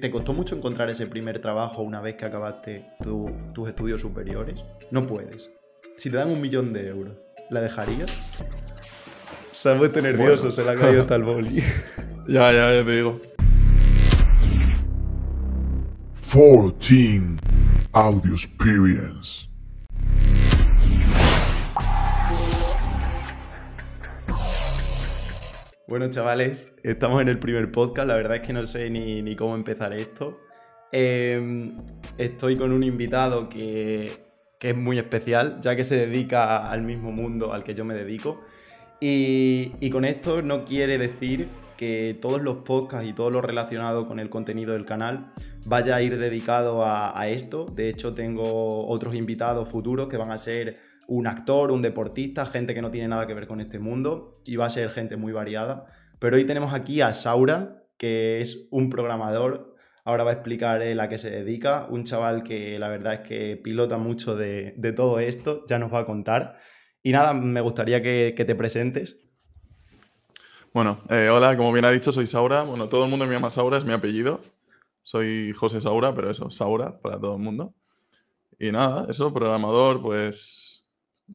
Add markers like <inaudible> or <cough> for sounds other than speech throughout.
¿Te costó mucho encontrar ese primer trabajo una vez que acabaste tus estudios superiores? No puedes. Si te dan un millón de euros, ¿la dejarías? Se ha puesto nervioso, se le ha caído tal boli. <laughs> ya, ya, ya te digo. 14 Audio Experience. Bueno, chavales, estamos en el primer podcast. La verdad es que no sé ni, cómo empezar esto. Em, estoy con un invitado que, es muy especial, ya que se dedica al mismo mundo al que yo me dedico. Y, con esto no quiere decir que todos los podcasts y todo lo relacionado con el contenido del canal vaya a ir dedicado a esto. De hecho, tengo otros invitados futuros que van a ser un actor, un deportista, gente que no tiene nada que ver con este mundo y va a ser gente muy variada. Pero hoy tenemos aquí a Saura, que es un programador. Ahora va a explicar a qué se dedica. Un chaval que la verdad es que pilota mucho de, todo esto, ya nos va a contar. Y nada, me gustaría que, te presentes. Bueno, eh, hola, como bien ha dicho, soy Saura. Bueno, todo el mundo me llama Saura, es mi apellido. Soy José Saura, pero eso, Saura para todo el mundo. Y nada, eso, programador, pues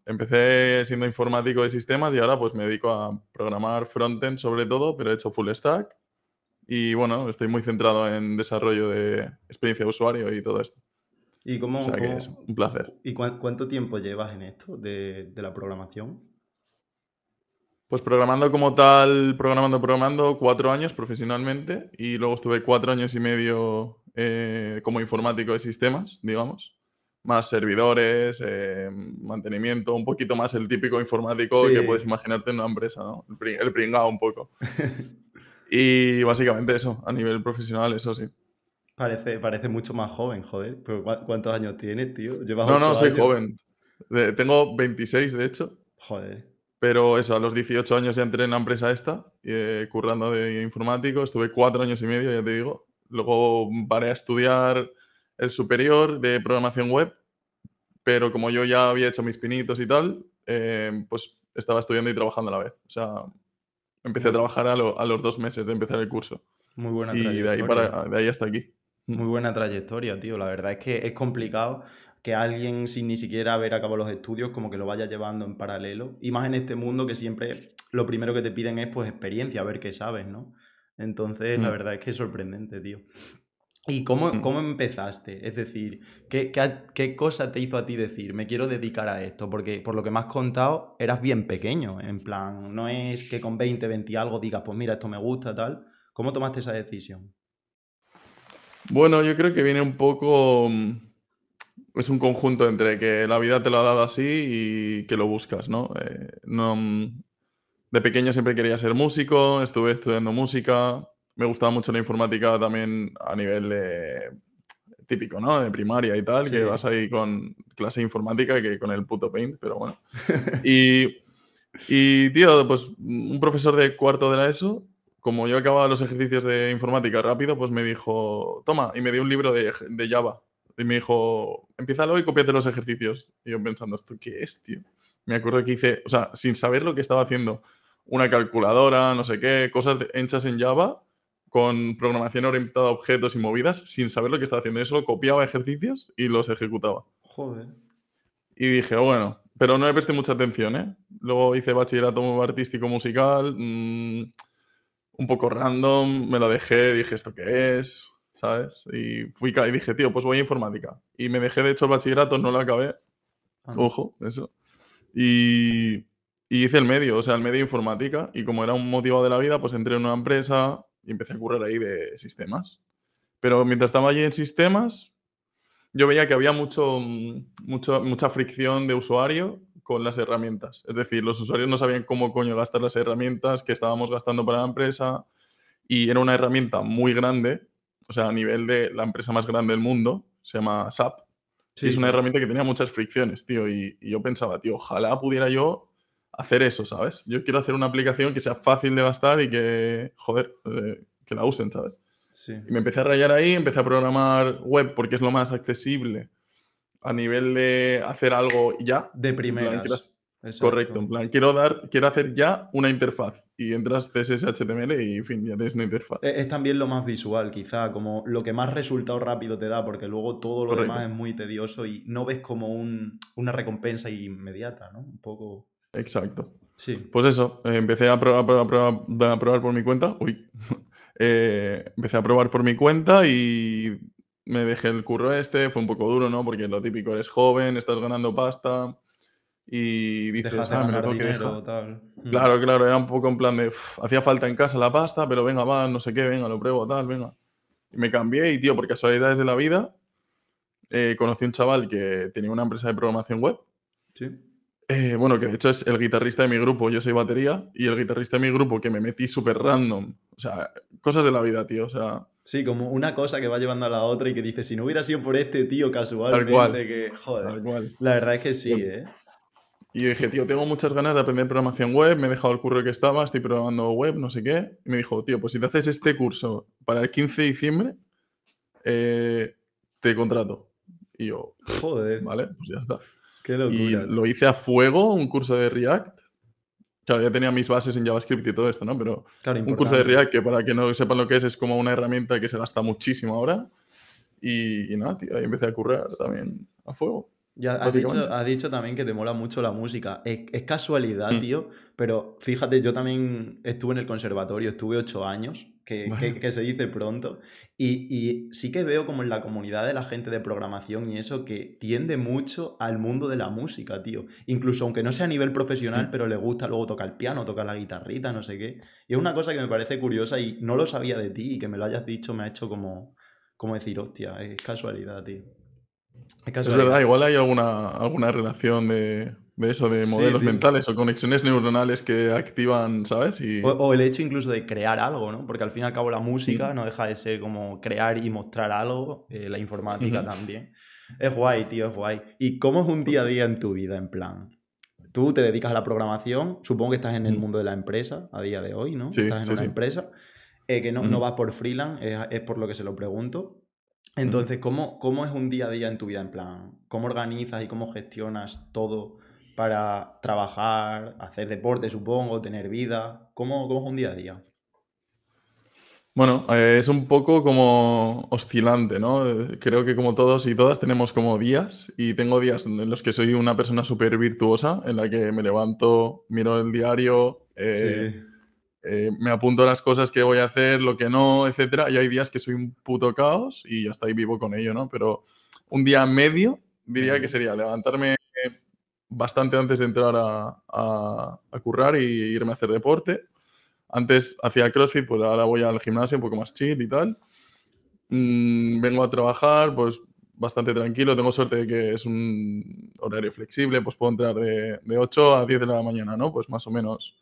empecé siendo informático de sistemas y ahora pues me dedico a programar frontend sobre todo, pero he hecho full stack. Y bueno, estoy muy centrado en desarrollo de experiencia de usuario y todo esto. ¿Y cómo, o sea que es un placer. ¿Y cuánto tiempo llevas en esto de, la programación? Pues programando como tal, programando, programando, cuatro años profesionalmente y luego estuve cuatro años y medio eh, como informático de sistemas, digamos más servidores, eh, mantenimiento, un poquito más el típico informático que puedes imaginarte en una empresa, ¿no? El, pringado un poco. <laughs> y básicamente eso, a nivel profesional, eso sí. Parece, parece mucho más joven, joder. ¿Pero ¿Cuántos años tienes, tío? no, no, soy joven. tengo 26, de hecho. Joder. Pero eso, a los 18 años ya entré en la empresa esta, eh, currando de informático. Estuve cuatro años y medio, ya te digo. Luego paré a estudiar el superior de programación web, pero como yo ya había hecho mis pinitos y tal, eh, pues estaba estudiando y trabajando a la vez. O sea, empecé a trabajar a, los dos meses de empezar el curso. Muy buena y trayectoria. de ahí, para, de ahí hasta aquí. Muy buena trayectoria, tío. La verdad es que es complicado que alguien sin ni siquiera haber acabado los estudios como que lo vaya llevando en paralelo. Y más en este mundo que siempre lo primero que te piden es pues experiencia, a ver qué sabes, ¿no? Entonces, la mm. verdad es que es sorprendente, tío. ¿Y cómo, mm. cómo empezaste? Es decir, ¿qué, ¿qué, cosa te hizo a ti decir, me quiero dedicar a esto? Porque por lo que me has contado, eras bien pequeño, en plan, no es que con 20, 20 y algo digas, pues mira, esto me gusta, tal. ¿Cómo tomaste esa decisión? Bueno, yo creo que viene un poco... Mm, es un conjunto entre que la vida te lo ha dado así y que lo buscas, ¿no? Eh, no mm, de pequeño siempre quería ser músico, estuve estudiando música, me gustaba mucho la informática también a nivel de, típico, ¿no? De primaria y tal, que vas ahí con clase de informática que con el puto Paint, pero bueno. <laughs> y, y, tío, pues un profesor de cuarto de la ESO, como yo acababa los ejercicios de informática rápido, pues me dijo, toma, y me dio un libro de, de Java. Y me dijo, empiézalo y copiate los ejercicios. Y yo pensando, ¿esto qué es, tío? Me acuerdo que hice, o sea, sin saber lo que estaba haciendo, una calculadora, no sé qué, cosas hechas en Java, con programación orientada a objetos y movidas sin saber lo que estaba haciendo. Yo solo copiaba ejercicios y los ejecutaba. Joder. Y dije, bueno, pero no le presté mucha atención, ¿eh? Luego hice bachillerato artístico musical, mm, un poco random, me lo dejé, dije, ¿esto qué es? ¿Sabes? Y fui y dije, tío, pues voy a informática. Y me dejé, de hecho, el bachillerato, no lo acabé. Ah, Ojo, eso. Y, y hice el medio, o sea, el medio informática. Y como era un motivo de la vida, pues entré en una empresa, y empecé a currar ahí de sistemas. Pero mientras estaba allí en sistemas, yo veía que había mucho, mucho, mucha fricción de usuario con las herramientas. Es decir, los usuarios no sabían cómo coño gastar las herramientas que estábamos gastando para la empresa y era una herramienta muy grande, o sea, a nivel de la empresa más grande del mundo, se llama SAP. Sí, es una herramienta que tenía muchas fricciones, tío, y, y, yo pensaba, tío, ojalá pudiera yo hacer eso, ¿sabes? Yo quiero hacer una aplicación que sea fácil de gastar y que, joder, eh, que la usen, ¿sabes? Sí. Y me empecé a rayar ahí, empecé a programar web porque es lo más accesible a nivel de hacer algo ya. De primeras. Correcto, en plan, quiero dar, quiero hacer ya una interfaz. Y entras CSS, HTML y en fin, ya tienes una interfaz. Es, es también lo más visual, quizá, como lo que más resultado rápido te da, porque luego todo lo Correcto. demás es muy tedioso y no ves como un- una recompensa inmediata, ¿no? Un poco. Exacto. Sí. Pues eso, eh, empecé a probar, a probar- a probar- por mi cuenta. Uy. <laughs> Eh, empecé a probar por mi cuenta y me dejé el curro este. Fue un poco duro, ¿no? Porque lo típico, eres joven, estás ganando pasta y dices, "Ah, me lo ganar tengo que dinero dejar". o tal. Mm. Claro, claro, era un poco en plan de, "Uf, hacía falta en casa la pasta, pero venga, va, no sé qué, venga, lo pruebo, tal, venga. Y me cambié y, tío, por casualidades de la vida, eh, conocí un chaval que tenía una empresa de programación web. Sí. Eh, bueno, que de hecho es el guitarrista de mi grupo, yo soy batería, y el guitarrista de mi grupo que me metí súper random. O sea, cosas de la vida, tío. O sea, Sí, como una cosa que va llevando a la otra y que dice, si no hubiera sido por este tío casualmente, cual. que joder. tal cual. La verdad es que sí, Bueno. ¿eh? Y yo dije, tío, tengo muchas ganas de aprender programación web, me he dejado el curro que estaba, estoy programando web, no sé qué. Y me dijo, tío, pues si te haces este curso para el 15 de diciembre, eh, te contrato. Y yo, Joder, vale, pues ya está. Qué Y locura. lo hice a fuego, un curso de React. Claro, ya tenía mis bases en JavaScript y todo esto, ¿no? Pero Claro, un curso de. React que para que no sepan lo que es, es como una herramienta que se gasta muchísimo ahora. Y, y nada, tío, ahí empecé a currar también a fuego. Ya has dicho, has dicho también que te mola mucho la música. Es, es casualidad, Mm. tío, pero fíjate, yo también estuve en el conservatorio, estuve ocho años, que- que se dice pronto, y, y sí que veo como en la comunidad de la gente de programación y eso que tiende mucho al mundo de la música, tío. Incluso aunque no sea a nivel profesional, Mm. pero le gusta luego tocar el piano, tocar la guitarrita, no sé qué. Y es una cosa que me parece curiosa y no lo sabía de ti y que me lo hayas dicho me ha hecho como, como decir, hostia, es casualidad, tío. Es verdad, igual hay alguna, alguna relación de, de eso, de modelos mentales o conexiones neuronales que activan, ¿sabes? Y O, o el hecho incluso de crear algo, ¿no? Porque al fin y al cabo la música no deja de ser como crear y mostrar algo, eh, la informática también. Es guay, tío, es guay. ¿Y cómo es un día a día en tu vida, en plan? Tú te dedicas a la programación, supongo que estás en el Ujú. mundo de la empresa a día de hoy, ¿no? Sí, estás en una empresa, eh, que no, no vas por freelance, es, es por lo que se lo pregunto. Entonces, ¿cómo, ¿cómo es un día a día en tu vida, en plan? ¿Cómo organizas y cómo gestionas todo para trabajar, hacer deporte, supongo, tener vida? ¿Cómo, cómo es un día a día? Bueno, eh, es un poco como oscilante, ¿no? Eh, Creo que como todos y todas tenemos como días y tengo días en los que soy una persona súper virtuosa, en la que me levanto, miro el diario, eh, Sí. Eh, me apunto las cosas que voy a hacer, lo que no, etcétera. Y hay días que soy un puto caos y ya está ahí vivo con ello, ¿no? Pero un día medio diría que sería levantarme bastante antes de entrar a, a- a currar y irme a hacer deporte. Antes hacía CrossFit, pues ahora voy al gimnasio un poco más chill y tal. Mm, vengo a trabajar, pues bastante tranquilo. Tengo suerte de que es un horario flexible, pues puedo entrar de, de 8 a 10 de la mañana, ¿no? Pues más o menos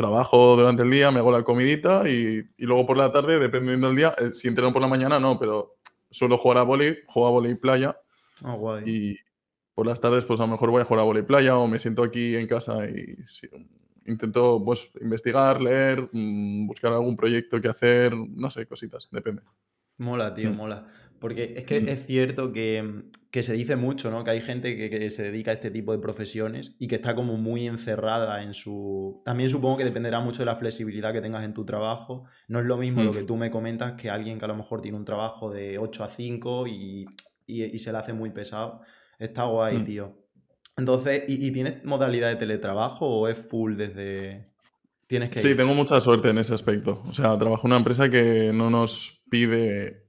trabajo durante el día, me hago la comidita y, y luego por la tarde, dependiendo del día, eh, si entreno por la mañana, no, pero suelo jugar a vóley, juego a vóley playa Ah, guay. y por las tardes pues a lo mejor voy a jugar a vóley playa o me siento aquí en casa y sí, intento pues investigar, leer, mm, buscar algún proyecto que hacer, no sé, cositas, depende. Mola, tío, Mm. mola. Porque es que Mm. es cierto que, que se dice mucho, ¿no? Que hay gente que, que se dedica a este tipo de profesiones y que está como muy encerrada en su... También supongo que dependerá mucho de la flexibilidad que tengas en tu trabajo. No es lo mismo lo Mm. que tú me comentas que alguien que a lo mejor tiene un trabajo de 8 a 5 y, y- y se le hace muy pesado. Está guay, Mm. tío. Entonces, ¿y, y tienes modalidad de teletrabajo o es full desde... Tienes que Sí, ir? tengo mucha suerte en ese aspecto. O sea, trabajo en una empresa que no nos pide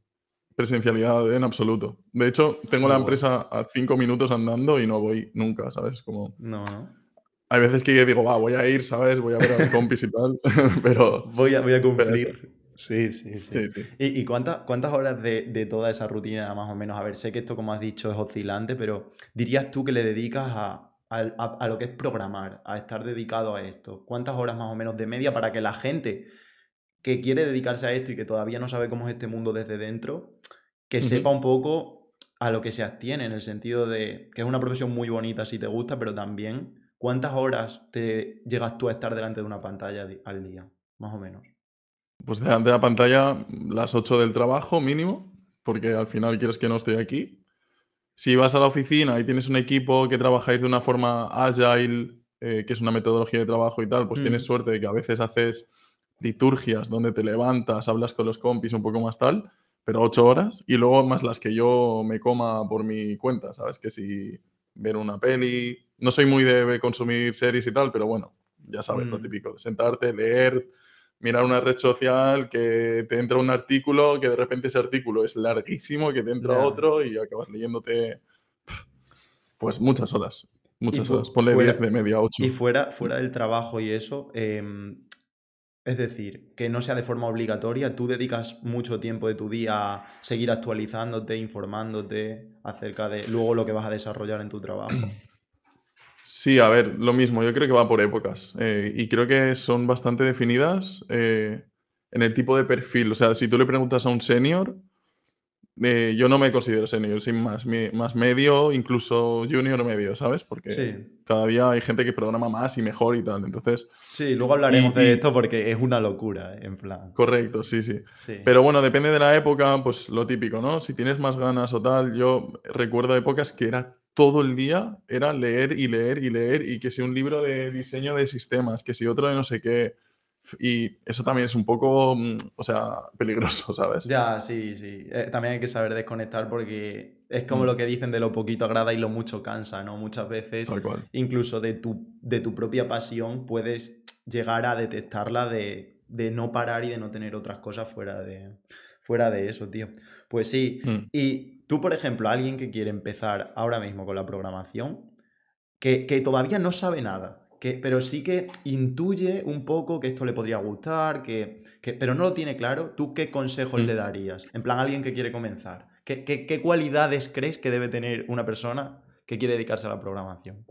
presencialidad en absoluto. De hecho, tengo la Guau. empresa a cinco minutos andando y no voy nunca, ¿sabes? Como... No, no. Hay veces que digo, va, voy a ir, ¿sabes? Voy a ver a los <laughs> compis y tal, <laughs> pero Voy a, voy a cumplir. Sí, sí, sí. sí, sí. ¿Y, y cuántas, cuántas horas de, de toda esa rutina, más o menos? A ver, sé que esto, como has dicho, es oscilante, pero ¿dirías tú que le dedicas a, a- a- a lo que es programar, a estar dedicado a esto? ¿Cuántas horas más o menos de media para que la gente que quiere dedicarse a esto y que todavía no sabe cómo es este mundo desde dentro, que sepa un poco a lo que se abstiene, en el sentido de que es una profesión muy bonita si te gusta, pero también cuántas horas te llegas tú a estar delante de una pantalla al día, más o menos? Pues delante de la pantalla, las 8 del trabajo mínimo, porque al final quieres que no estoy aquí. si vas a la oficina y tienes un equipo que trabajáis de una forma agile, eh, que es una metodología de trabajo y tal, pues tienes Mm. suerte de que a veces haces liturgias donde te levantas, hablas con los compis un poco más tal, pero ocho horas y luego más las que yo me coma por mi cuenta, ¿sabes? Que si ver una peli, no soy muy de consumir series y tal, pero bueno, ya sabes lo Mm. típico, de sentarte, leer, mirar una red social, que te entra un artículo, que de repente ese artículo es larguísimo, que te entra otro y acabas leyéndote pues muchas horas, muchas horas, ponle fuera- 10 de media, 8. Y fuera, fuera del trabajo y eso, em, es decir, que no sea de forma obligatoria, tú dedicas mucho tiempo de tu día a seguir actualizándote, informándote acerca de luego lo que vas a desarrollar en tu trabajo. <clears throat> Sí, a ver, lo mismo, yo creo que va por épocas eh, y creo que son bastante definidas eh, en el tipo de perfil. O sea, si tú le preguntas a un senior, eh, yo no me considero senior, soy más, mi- más medio, incluso junior medio, ¿sabes? Porque Sí. cada día hay gente que programa más y mejor y tal. Entonces, Sí, luego hablaremos Y- de y- esto porque es una locura, ¿eh? en plan. correcto, sí, sí. Sí. Pero bueno, depende de la época, pues lo típico, ¿no? Si tienes más ganas o tal, yo recuerdo épocas que era todo el día, era leer y leer y leer, y que si un libro de diseño de sistemas, que si otro de no sé qué, y eso también es un poco, mm, o sea, <laughs> peligroso, ¿sabes? Ya, sí, sí. Eh, también hay que saber desconectar porque es como Mm. lo que dicen de lo poquito agrada y lo mucho cansa, ¿no? Muchas veces, incluso de tu, de tu propia pasión, puedes llegar a detectarla de, de no parar y de no tener otras cosas fuera de, fuera de eso, tío. Pues sí. Mm. Y tú, por ejemplo, alguien que quiere empezar ahora mismo con la programación, que, que todavía no sabe nada, que, pero sí que intuye un poco que esto le podría gustar, que, que- pero no lo tiene claro, ¿tú qué consejos Mm. le darías? En plan, alguien que quiere comenzar. ¿Qué, qué- qué cualidades crees que debe tener una persona que quiere dedicarse a la programación?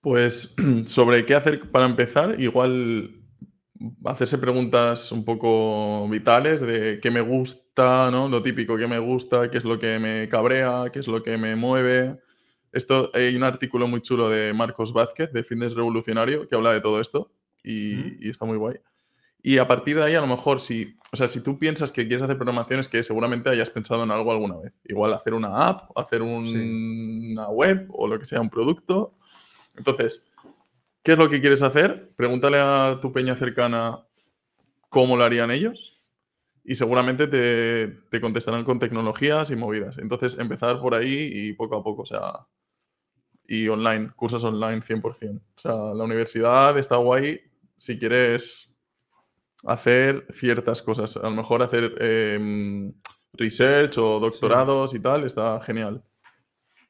Pues <clears throat> sobre qué hacer para empezar, igual hacerse preguntas un poco vitales de qué me gusta, ¿no? Lo típico, qué me gusta, qué es lo que me cabrea, qué es lo que me mueve. Esto, hay un artículo muy chulo de Marcos Vázquez, de Fitness Revolucionario, que habla de todo esto y, Ujú. y está muy guay. Y a partir de ahí, a lo mejor, si, o sea, si tú piensas que quieres hacer programación, es que seguramente hayas pensado en algo alguna vez. Igual hacer una app, hacer un- Sí. una web o lo que sea, un producto. Entonces, ¿qué es lo que quieres hacer? Pregúntale a tu peña cercana cómo lo harían ellos y seguramente te, te contestarán con tecnologías y movidas. Entonces, empezar por ahí y poco a poco, o sea, y online, cursos online 100%. O sea, la universidad está guay si quieres hacer ciertas cosas. A lo mejor hacer em, research o doctorados y tal, está genial.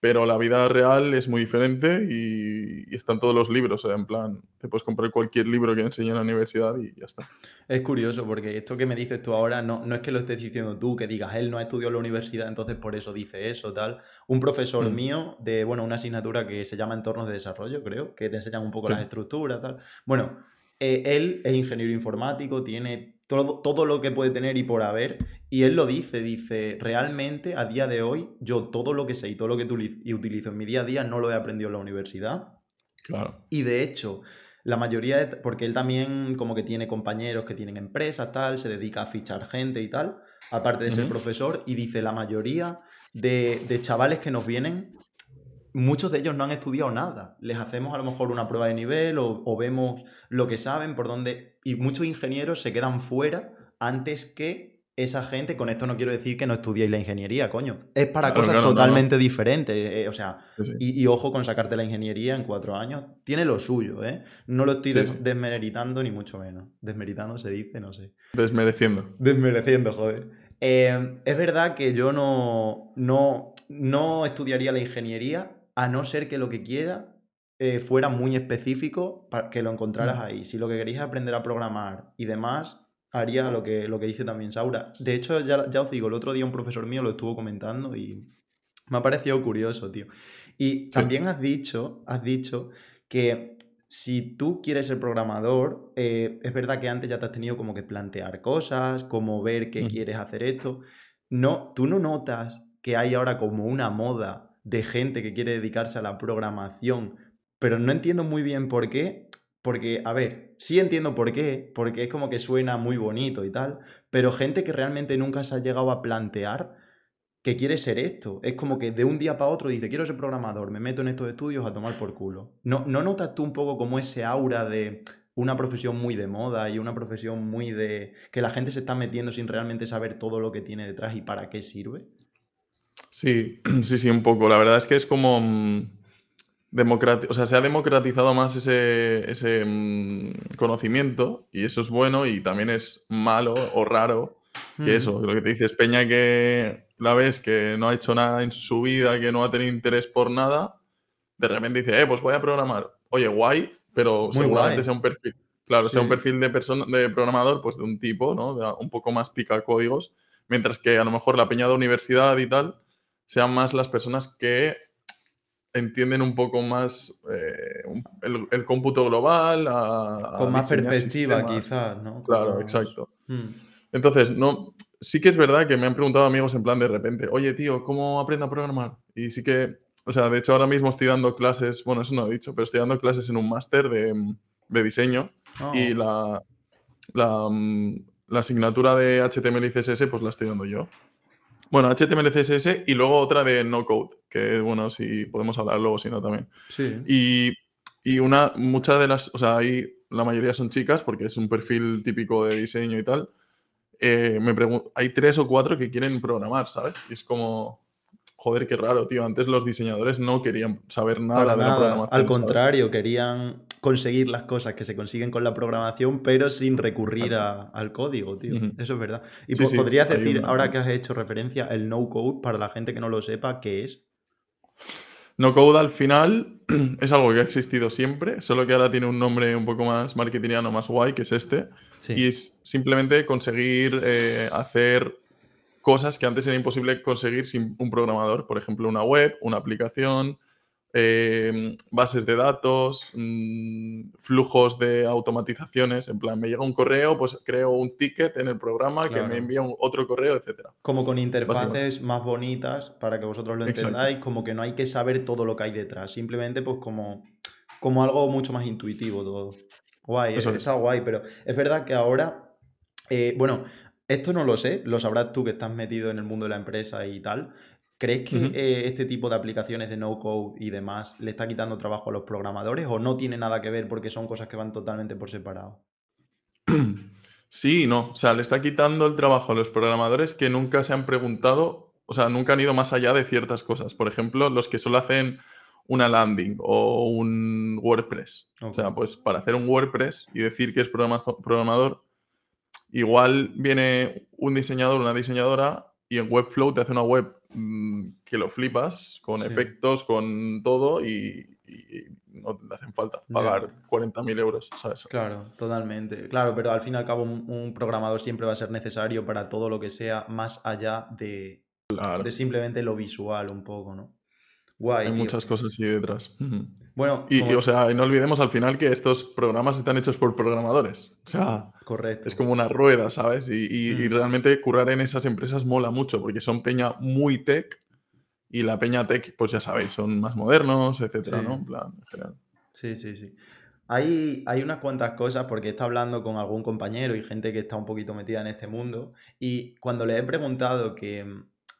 Pero la vida real es muy diferente y, y están todos los libros. o sea, en plan, te puedes comprar cualquier libro que enseñe en la universidad y ya está. Es curioso porque esto que me dices tú ahora no, no es que lo estés diciendo tú, que digas, él no ha estudiado en la universidad, entonces por eso dice eso, tal. Un profesor Mm. mío de, bueno, una asignatura que se llama Entornos de Desarrollo, creo, que te enseñan un poco Sí. las estructuras, tal. Bueno, eh, él es ingeniero informático, tiene todo, todo lo que puede tener y por haber, y él lo dice, dice, realmente a día de hoy yo todo lo que sé y todo lo que utilizo en mi día a día no lo he aprendido en la universidad, Claro. y de hecho, la mayoría de... Porque él también como que tiene compañeros que tienen empresas, tal, se dedica a fichar gente y tal, aparte de ser profesor, y dice, la mayoría de, de chavales que nos vienen, muchos de ellos no han estudiado nada. Les hacemos a lo mejor una prueba de nivel o, o vemos lo que saben, por dónde... Y muchos ingenieros se quedan fuera antes que esa gente, con esto no quiero decir que no estudiéis la ingeniería, coño. Es para Claro, cosas claro, no, no. totalmente diferentes. eh, o sea, Sí, sí. y, y ojo con sacarte la ingeniería en cuatro años. Tiene lo suyo, ¿eh? No lo estoy Sí, des- sí. desmeritando ni mucho menos. Desmeritando se dice, no sé. Desmereciendo. Desmereciendo, joder. Eh, es verdad que yo no, no, no estudiaría la ingeniería a no ser que lo que quiera eh, fuera muy específico para que lo encontraras Mm. ahí. Si lo que queréis es aprender a programar y demás, haría lo que, lo que dice también Saura. De hecho, ya, ya os digo, el otro día un profesor mío lo estuvo comentando y me ha parecido curioso, tío. Y también has dicho, has dicho que si tú quieres ser programador, eh, es verdad que antes ya te has tenido como que plantear cosas, como ver que Ujú. quieres hacer esto. No, tú no notas que hay ahora como una moda de gente que quiere dedicarse a la programación, pero no entiendo muy bien por qué. Porque, a ver, sí entiendo por qué, porque es como que suena muy bonito y tal, pero gente que realmente nunca se ha llegado a plantear que quiere ser esto. Es como que de un día para otro dice, quiero ser programador, me meto en estos estudios a tomar por culo. ¿No, ¿No notas tú un poco como ese aura de una profesión muy de moda y una profesión muy de... que la gente se está metiendo sin realmente saber todo lo que tiene detrás y para qué sirve? Sí, <clears throat> sí, sí, un poco. La verdad es que es como... mm, o sea, se ha democratizado más ese, ese mm, conocimiento y eso es bueno y también es malo o raro que Mm. eso, lo que te dices, Peña que la ves que no ha hecho nada en su vida, que no ha tenido interés por nada, de repente dice, eh, pues voy a programar. Oye, guay, pero Muy seguramente guay. sea un perfil. Claro, sea un perfil de persona, de programador, pues de un tipo, ¿no? De un poco más pica códigos, mientras que a lo mejor la peña de universidad y tal sean más las personas que entienden un poco más eh, el, el cómputo global, a, a Con más perspectiva, quizás, ¿no? Claro, exacto. Mm. Entonces, no, sí que es verdad que me han preguntado amigos en plan de repente, oye, tío, ¿cómo aprendo a programar? Y sí que, o sea, de hecho ahora mismo estoy dando clases, bueno, eso no he dicho, pero estoy dando clases en un máster de, de diseño Oh, y la, la, mm, la asignatura de HTML y CSS pues la estoy dando yo. Bueno, HTML, CSS y luego otra de no code, que bueno, si podemos hablar luego, si no también. sí. Y, y una, muchas de las, o sea, ahí la mayoría son chicas porque es un perfil típico de diseño y tal. Eh, me hay tres o cuatro que quieren programar, ¿sabes? Y es como, joder, qué raro, tío. Antes los diseñadores no querían saber nada Para de la programación. Al ¿sabes? contrario, querían conseguir las cosas que se consiguen con la programación, pero sin recurrir a- al código, tío. Eso es verdad. Y Sí, pues, sí, podrías decir, una- ahora que has hecho referencia, el no code, para la gente que no lo sepa, ¿qué es? No code al final <clears throat> es algo que ha existido siempre, solo que ahora tiene un nombre un poco más marketingiano, más guay, que es este. Sí. Y es simplemente conseguir eh, hacer cosas que antes era imposible conseguir sin un programador. Por ejemplo, una web, una aplicación, eh, bases de datos, mm, flujos de automatizaciones. En plan, me llega un correo, pues creo un ticket en el programa que me envía un- otro correo, etc. Como con interfaces más bonitas, para que vosotros lo Exacto. entendáis, como que no hay que saber todo lo que hay detrás, simplemente pues como, como algo mucho más intuitivo todo. Guay, Eso es. está guay, pero es verdad que ahora, eh, bueno, esto no lo sé, lo sabrás tú que estás metido en el mundo de la empresa y tal. ¿Crees que eh, este tipo de aplicaciones de no code y demás le está quitando trabajo a los programadores o no tiene nada que ver porque son cosas que van totalmente por separado? <clears throat> Sí no. O sea, le está quitando el trabajo a los programadores que nunca se han preguntado, o sea, nunca han ido más allá de ciertas cosas. Por ejemplo, los que solo hacen una landing o un WordPress. O sea, pues para hacer un WordPress y decir que es programa- programador, igual viene un diseñador, una diseñadora y en Webflow te hace una web mm, que lo flipas, con Sí. efectos, con todo y, y no te hacen falta pagar 40.000 euros, ¿sabes? Claro, totalmente. Claro, pero al fin y al cabo un, un programador siempre va a ser necesario para todo lo que sea más allá de, Claro. de simplemente lo visual un poco, ¿no? Guay, Hay tío. muchas cosas así detrás. Bueno, Y, como- y, o sea, y no olvidemos al final que estos programas están hechos por programadores. O sea, correcto. es como una rueda, ¿sabes? Y, y- y Mm. realmente currar en esas empresas mola mucho porque son peña muy tech y la peña tech, pues ya sabéis, son más modernos, etcétera, Sí. ¿no? En plan, en general. Sí, sí, sí. Hay, hay unas cuantas cosas porque está hablando con algún compañero y gente que está un poquito metida en este mundo y cuando le he preguntado que,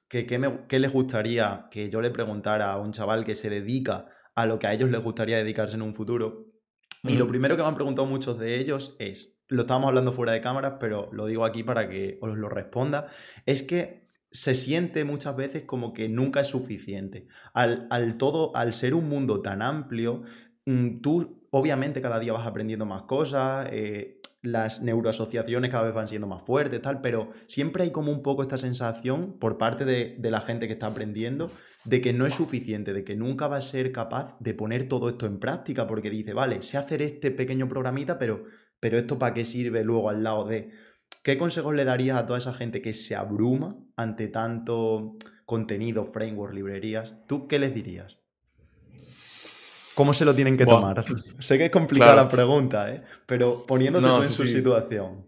que, qué me- qué les gustaría que yo le preguntara a un chaval que se dedica a lo que a ellos les gustaría dedicarse en un futuro, y lo primero que me han preguntado muchos de ellos es, lo estábamos hablando fuera de cámaras, pero lo digo aquí para que os lo responda, es que se siente muchas veces como que nunca es suficiente. Al, al todo, al ser un mundo tan amplio, mm, tú obviamente cada día vas aprendiendo más cosas, eh, las neuroasociaciones cada vez van siendo más fuertes, tal, pero siempre hay como un poco esta sensación por parte de, de la gente que está aprendiendo de que no es suficiente, de que nunca va a ser capaz de poner todo esto en práctica, porque dice, vale, sé hacer este pequeño programita, pero, pero esto para qué sirve luego al lado de... ¿Qué consejos le darías a toda esa gente que se abruma ante tanto contenido, framework, librerías? ¿Tú qué les dirías? ¿Cómo se lo tienen que Buah. tomar? <laughs> sé que es complicada Claro. la pregunta, ¿eh? pero poniéndote No, tú en sí, su sí. situación.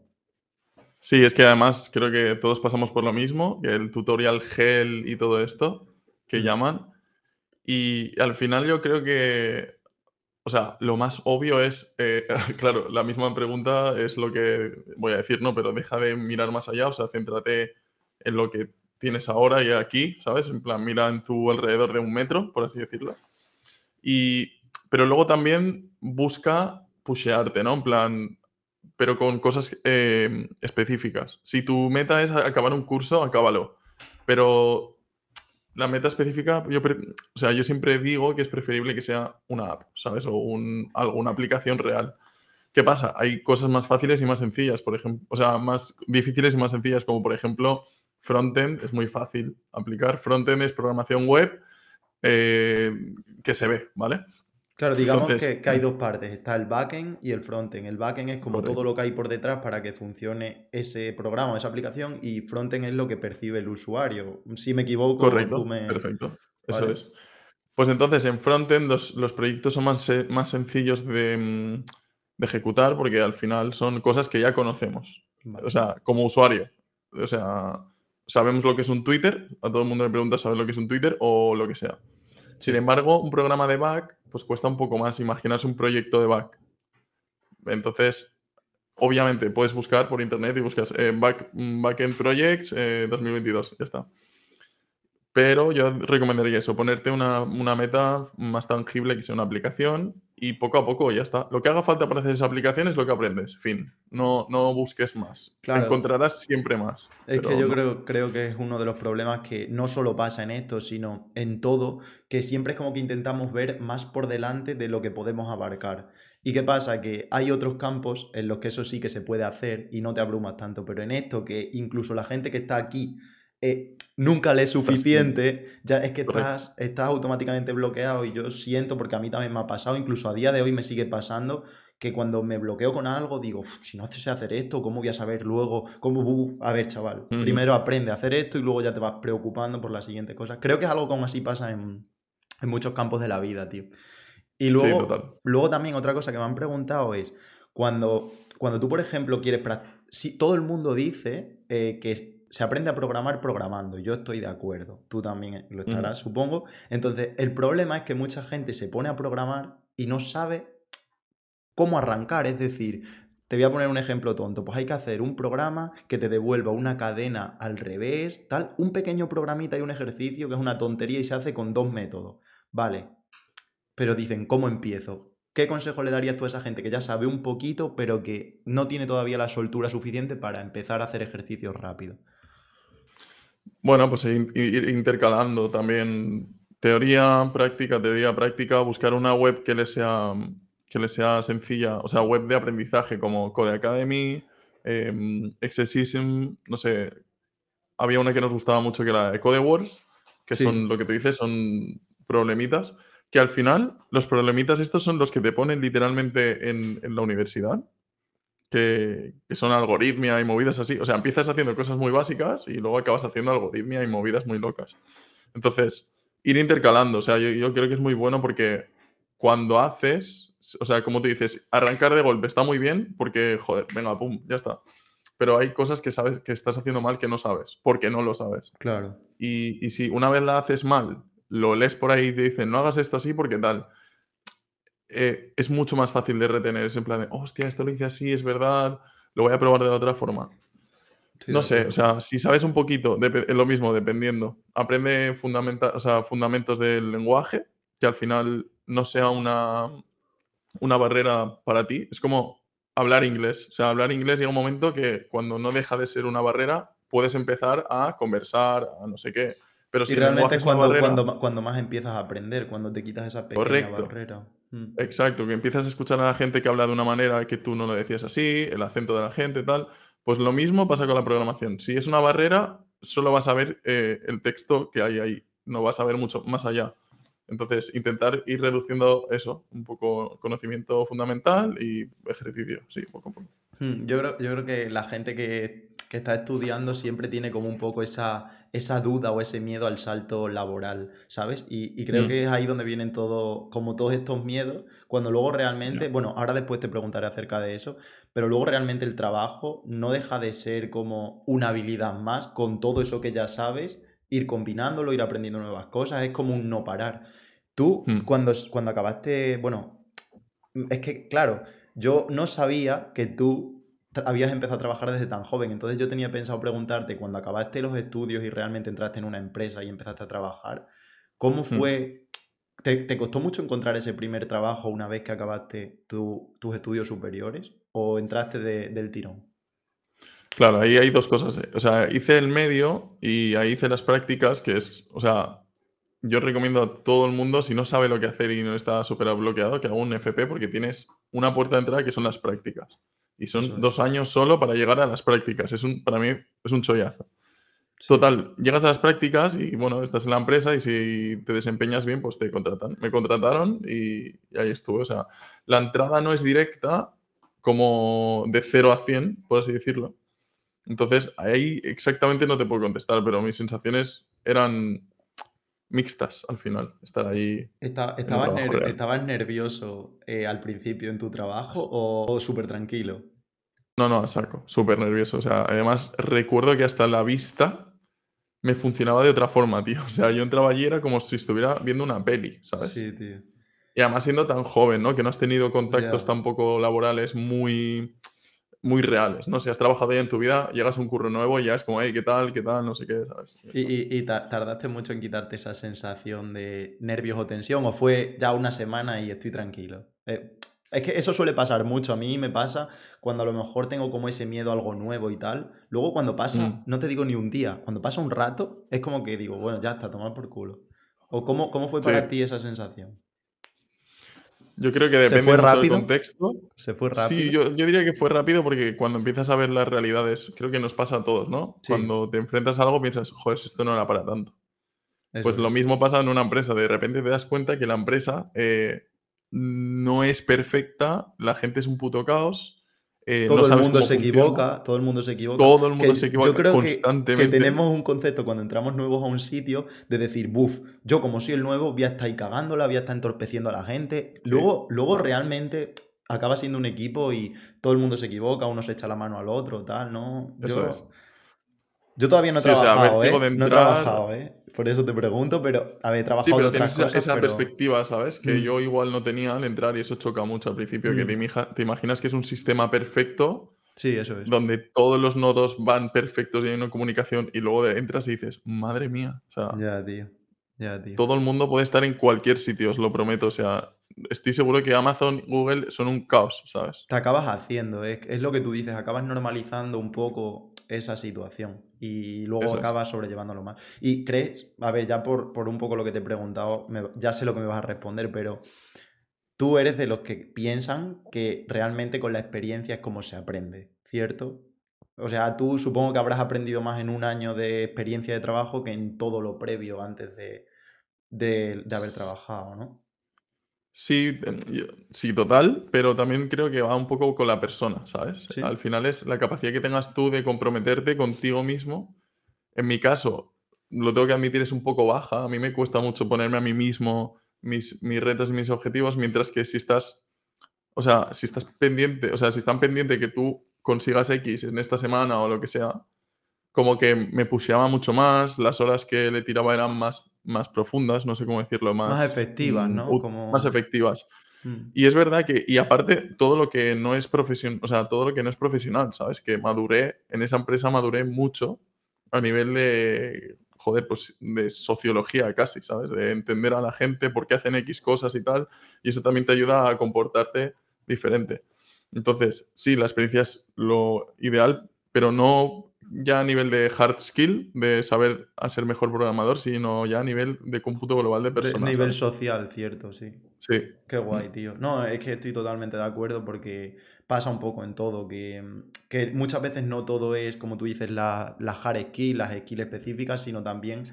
Sí, es que además creo que todos pasamos por lo mismo, que el tutorial gel y todo esto que Mm. llaman. Y al final yo creo que, o sea, lo más obvio es, eh, <laughs> claro, la misma pregunta es lo que voy a decir, ¿no? Pero deja de mirar más allá, o sea, céntrate en lo que tienes ahora y aquí, ¿sabes? En plan, mira en tu alrededor de un metro, por así decirlo. Y, pero luego también busca pushearte, ¿no? En plan, pero con cosas eh, específicas. Si tu meta es acabar un curso, acábalo. Pero la meta específica, yo, o sea, yo siempre digo que es preferible que sea una app, ¿sabes? O un, alguna aplicación real. ¿Qué pasa? Hay cosas más fáciles y más sencillas, por ejemplo, o sea, más difíciles y más sencillas, como por ejemplo, frontend es muy fácil aplicar. Frontend es programación web eh, que se ve, ¿vale? Claro, digamos que, hay dos partes, está el backend y el frontend. El backend es como todo lo que hay por detrás para que funcione ese programa, esa aplicación, y frontend es lo que percibe el usuario. Si me equivoco, Correcto, tú me... perfecto, eso es. Pues entonces en frontend los, proyectos son más, más sencillos de, mm, de, ejecutar porque al final son cosas que ya conocemos. O sea, como usuario. O sea, sabemos lo que es un Twitter, a todo el mundo le pregunta saber lo que es un Twitter o lo que sea. Sin embargo, un programa de back, pues cuesta un poco más imaginarse un proyecto de back. Entonces, obviamente, puedes buscar por internet y buscas eh, back, Backend Projects 2022, eh, ya está. Pero yo recomendaría eso, ponerte una, meta más tangible que sea una aplicación y poco a poco ya está. Lo que haga falta para hacer esa aplicación es lo que aprendes. Fin. No, no busques más. Encontrarás siempre más. Es que yo creo, creo que es uno de los problemas que no solo pasa en esto, sino en todo, que siempre es como que intentamos ver más por delante de lo que podemos abarcar. ¿Y qué pasa? Que hay otros campos en los que eso sí que se puede hacer y no te abrumas tanto, pero en esto que incluso la gente que está aquí eh, nunca le es suficiente, ya es que estás, estás automáticamente bloqueado y yo siento, porque a mí también me ha pasado, incluso a día de hoy me sigue pasando, que cuando me bloqueo con algo digo, si no haces hacer esto, ¿cómo voy a saber luego? ¿Cómo? A ver, chaval, primero aprende a hacer esto y luego ya te vas preocupando por las siguientes cosas. Creo que es algo como así pasa en, muchos campos de la vida, tío. Y luego, luego también otra cosa que me han preguntado es, cuando, cuando tú, por ejemplo, quieres... Si todo el mundo dice eh, que se aprende a programar programando. Yo estoy de acuerdo. Tú también lo estarás, supongo. Entonces, el problema es que mucha gente se pone a programar y no sabe cómo arrancar. Es decir, te voy a poner un ejemplo tonto. Pues hay que hacer un programa que te devuelva una cadena al revés, tal. Un pequeño programita y un ejercicio que es una tontería y se hace con dos métodos. Vale. Pero dicen, ¿cómo empiezo? ¿Qué consejo le darías tú a esa gente que ya sabe un poquito, pero que no tiene todavía la soltura suficiente para empezar a hacer ejercicios rápido? Bueno, pues ir intercalando también teoría, práctica, teoría, práctica, buscar una web que le sea, que le sea sencilla, o sea, web de aprendizaje como Code Academy, eh, no sé, había una que nos gustaba mucho que era Code Wars, que son lo que te dices, son problemitas, que al final los problemitas estos son los que te ponen literalmente en la universidad que, son algoritmia y movidas así. O sea, empiezas haciendo cosas muy básicas y luego acabas haciendo algoritmia y movidas muy locas. Entonces, ir intercalando. O sea, yo, creo que es muy bueno porque cuando haces, o sea, como te dices, arrancar de golpe está muy bien porque, joder, venga, pum, ya está. Pero hay cosas que sabes que estás haciendo mal que no sabes, porque no lo sabes. Claro. Y, y si una vez la haces mal, lo lees por ahí y te dicen, no hagas esto así porque tal eh, es mucho más fácil de retener. Es en plan de, hostia, esto lo hice así, es verdad, lo voy a probar de la otra forma. no sé, o sea, si sabes un poquito, es lo mismo, dependiendo. Aprende fundamenta, o sea, fundamentos del lenguaje, que al final no sea una, una barrera para ti. Es como hablar inglés. O sea, hablar inglés llega un momento que cuando no deja de ser una barrera, puedes empezar a conversar, a no sé qué. Pero si y realmente es cuando, cuando, cuando, más empiezas a aprender, cuando te quitas esa pequeña barrera. Mm. Exacto, que empiezas a escuchar a la gente que habla de una manera que tú no lo decías así, el acento de la gente, tal. Pues lo mismo pasa con la programación. Si es una barrera, solo vas a ver eh, el texto que hay ahí, no vas a ver mucho más allá. Entonces, intentar ir reduciendo eso, un poco conocimiento fundamental y ejercicio, sí, poco a poco. Hmm, yo creo, yo creo que la gente que, que está estudiando siempre tiene como un poco esa esa duda o ese miedo al salto laboral, ¿sabes? Y, creo mm. que es ahí donde vienen todo, como todos estos miedos, cuando luego realmente, bueno, ahora después te preguntaré acerca de eso, pero luego realmente el trabajo no deja de ser como una habilidad más con todo eso que ya sabes, ir combinándolo, ir aprendiendo nuevas cosas, es como un no parar. Tú, mm. cuando, cuando acabaste, bueno, es que, claro, yo no sabía que tú habías empezado a trabajar desde tan joven. Entonces yo tenía pensado preguntarte, cuando acabaste los estudios y realmente entraste en una empresa y empezaste a trabajar, ¿cómo fue? ¿Te, te costó mucho encontrar ese primer trabajo una vez que acabaste tu- tus estudios superiores? ¿O entraste de- del tirón? Claro, ahí hay dos cosas. eh. O sea, hice el medio y ahí hice las prácticas, que es, o sea, yo recomiendo a todo el mundo, si no sabe lo que hacer y no está súper bloqueado, que haga un FP porque tienes una puerta de entrada que son las prácticas. Y son Eso es. dos años solo para llegar a las prácticas. Es un, para mí es un chollazo. Sí. Total, llegas a las prácticas y bueno, estás en la empresa y si te desempeñas bien, pues te contratan. Me contrataron y, y ahí estuve. O sea, la entrada no es directa como de 0 a 100, por así decirlo. Entonces, ahí exactamente no te puedo contestar, pero mis sensaciones eran mixtas al final. Estar ahí. El ¿Estabas, ner- nervioso eh, al principio en tu trabajo o, o súper tranquilo? No, no, a saco. Súper nervioso. O sea, además recuerdo que hasta la vista me funcionaba de otra forma, tío. O sea, yo entraba allí era como si estuviera viendo una peli, ¿sabes? Sí, tío. Y además siendo tan joven, ¿no? Que no has tenido contactos tampoco laborales muy, muy reales, ¿no? Si has trabajado ya en tu vida, llegas a un curro nuevo y ya es como, hey, ¿qué tal? ¿Qué tal? No sé qué, ¿sabes? ¿Y, y- y ta- tardaste mucho en quitarte esa sensación de nervios o tensión? ¿O fue ya una semana y estoy tranquilo? Eh, es que eso suele pasar mucho. A mí me pasa cuando a lo mejor tengo como ese miedo a algo nuevo y tal. Luego cuando pasa, Mm. no te digo ni un día, cuando pasa un rato, es como que digo, bueno, ya está, tomar por culo. ¿O cómo, cómo fue para Sí. ti esa sensación? Yo creo que ¿Se depende fue mucho del contexto. ¿Se fue rápido? Sí, yo, yo diría que fue rápido porque cuando empiezas a ver las realidades, creo que nos pasa a todos, ¿no? Sí. Cuando te enfrentas a algo piensas, joder, esto no era para tanto. Eso Pues es. lo mismo pasa en una empresa. De repente te das cuenta que la empresa eh, no es perfecta, la gente es un puto caos. Eh, no Todo el mundo se funciona, equivoca, todo el mundo se equivoca. Todo el mundo Que se equivoca yo creo que- tenemos un concepto cuando entramos nuevos a un sitio de decir, buf, yo como soy el nuevo voy a estar ahí cagándola, voy a estar entorpeciendo a la gente. Sí. Luego, luego realmente acaba siendo un equipo y todo el mundo se equivoca, uno se echa la mano al otro, tal, ¿no? Yo, Eso es. yo todavía no he Sí, o sea, trabajado, ¿eh? No he trabajado, ¿eh? Por eso te pregunto, pero haber Sí, trabajado de pero otras tienes esa, cosas, esa pero- perspectiva, ¿sabes? Que Mm. yo igual no tenía al entrar y eso choca mucho al principio, que te, Mm. te imaginas que es un sistema perfecto Sí, eso es. donde todos los nodos van perfectos y hay una comunicación y luego de- entras y dices, madre mía, o sea, Ya, tío. Ya, tío. todo el mundo puede estar en cualquier sitio, os lo prometo, o sea, estoy seguro que Amazon y Google son un caos, ¿sabes? te acabas haciendo, es, es lo que tú dices, acabas normalizando un poco esa situación y luego Eso es. acabas sobrellevándolo más. Y crees, a ver, ya por, por un poco lo que te he preguntado, me- ya sé lo que me vas a responder, pero tú eres de los que piensan que realmente con la experiencia es como se aprende, ¿cierto? O sea, tú supongo que habrás aprendido más en un año de experiencia de trabajo que en todo lo previo antes de, de, de haber trabajado, ¿no? Sí, em, yo- sí, total, pero también creo que va un poco con la persona, ¿sabes? Sí. Al final es la capacidad que tengas tú de comprometerte contigo mismo. En mi caso, lo tengo que admitir, es un poco baja. A mí me cuesta mucho ponerme a mí mismo mis, mis retos y mis objetivos, mientras que si estás, o sea, si estás pendiente, o sea, si están pendiente que tú consigas X en esta semana o lo que sea, como que me pusheaba mucho más, las horas que le tiraba eran más, más profundas, no sé cómo decirlo, más... Más efectivas, mm, ¿no? Como- Más efectivas. Mm. Y es verdad que, y aparte, todo lo que no es profesional, o sea, todo lo que no es profesional, ¿sabes? Que maduré, en esa empresa maduré mucho a nivel de, joder, pues de sociología casi, ¿sabes? De entender a la gente por qué hacen X cosas y tal, y eso también te ayuda a comportarte diferente. Entonces, sí, la experiencia es lo ideal, pero no ya a nivel de hard skill, de saber a ser mejor programador, sino ya a nivel de cómputo global de personas. nivel ¿sabes? social, cierto, sí. Sí. Qué guay, tío. No, es que estoy totalmente de acuerdo porque pasa un poco en todo, que, que muchas veces no todo es, como tú dices, la- las hard skills, las skills específicas, sino también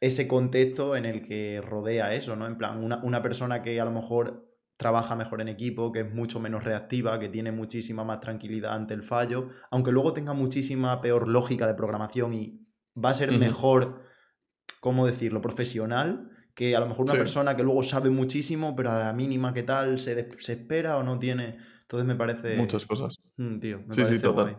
ese contexto en el que rodea eso, ¿no? En plan, una, una persona que a lo mejor trabaja mejor en equipo, que es mucho menos reactiva, que tiene muchísima más tranquilidad ante el fallo, aunque luego tenga muchísima peor lógica de programación y va a ser mejor, ¿cómo decirlo?, profesional, que a lo mejor una Sí. persona que luego sabe muchísimo, pero a la mínima que tal se, se espera o no tiene. Entonces me parece. Muchas cosas. Mm, tío, me Sí, sí, parece total. guay.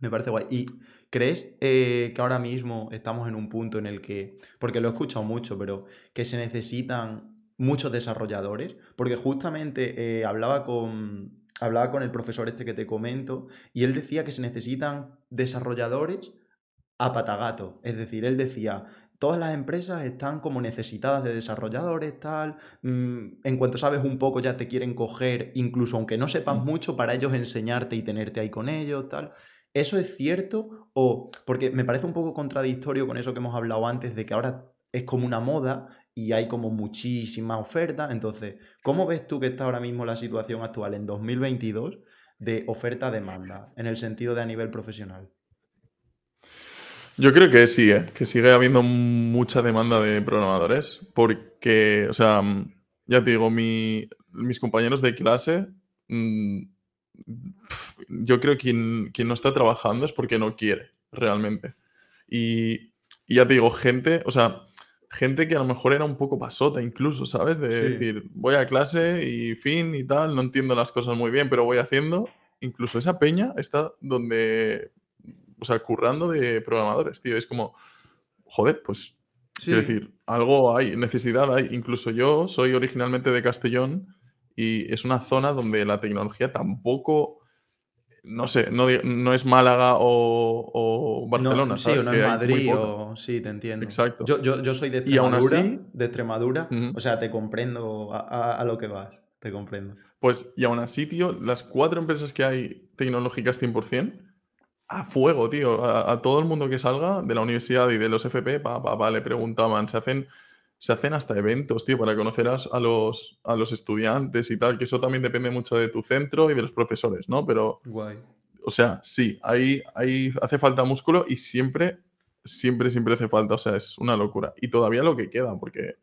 Me parece guay. ¿Y crees eh, que ahora mismo estamos en un punto en el que, porque lo he escuchado mucho, pero que se necesitan muchos desarrolladores? Porque justamente eh, hablaba con, hablaba con el profesor este que te comento y él decía que se necesitan desarrolladores a patagato. Es decir, él decía, todas las empresas están como necesitadas de desarrolladores, tal. mm, en cuanto sabes un poco ya te quieren coger, incluso aunque no sepas mucho, para ellos enseñarte y tenerte ahí con ellos, tal. ¿Eso es cierto? O, porque me parece un poco contradictorio con eso que hemos hablado antes, de que ahora es como una moda y hay como muchísima oferta. Entonces, ¿cómo ves tú que está ahora mismo la situación actual en 2022 de oferta-demanda, en el sentido de a nivel profesional? Yo creo que sí, ¿eh? que sigue habiendo mucha demanda de programadores, porque, o sea, ya te digo, mi- mis compañeros de clase, mm, yo creo que quien, quien no está trabajando es porque no quiere, realmente. Y, y ya te digo, gente, o sea, gente que a lo mejor era un poco pasota incluso, ¿sabes? De Sí. decir, voy a clase y fin y tal, no entiendo las cosas muy bien, pero voy haciendo. Incluso esa peña está donde, o sea, currando de programadores, tío. Es como, joder, pues, quiero decir, algo hay, necesidad hay. Incluso yo soy originalmente de Castellón y es una zona donde la tecnología tampoco, no sé, no, no es Málaga o, o Barcelona, No, sí, ¿sabes? o no es Madrid o... Sí, te entiendo. Exacto. Yo, yo, yo soy de Y aún Extremadura, así, de Extremadura, o sea, te comprendo a, a- a lo que vas, te comprendo. pues, y aún así, tío, las cuatro empresas que hay tecnológicas 100%, a fuego, tío. A, a todo el mundo que salga de la universidad y de los FP, pa, pa, pa, le preguntaban. Se hacen, se hacen hasta eventos, tío, para conocer a, los, a los estudiantes y tal, que eso también depende mucho de tu centro y de los profesores, ¿no? Pero, Guay. o sea, sí, ahí, ahí hace falta músculo y siempre, siempre, siempre hace falta. O sea, es una locura. Y todavía lo que queda, porque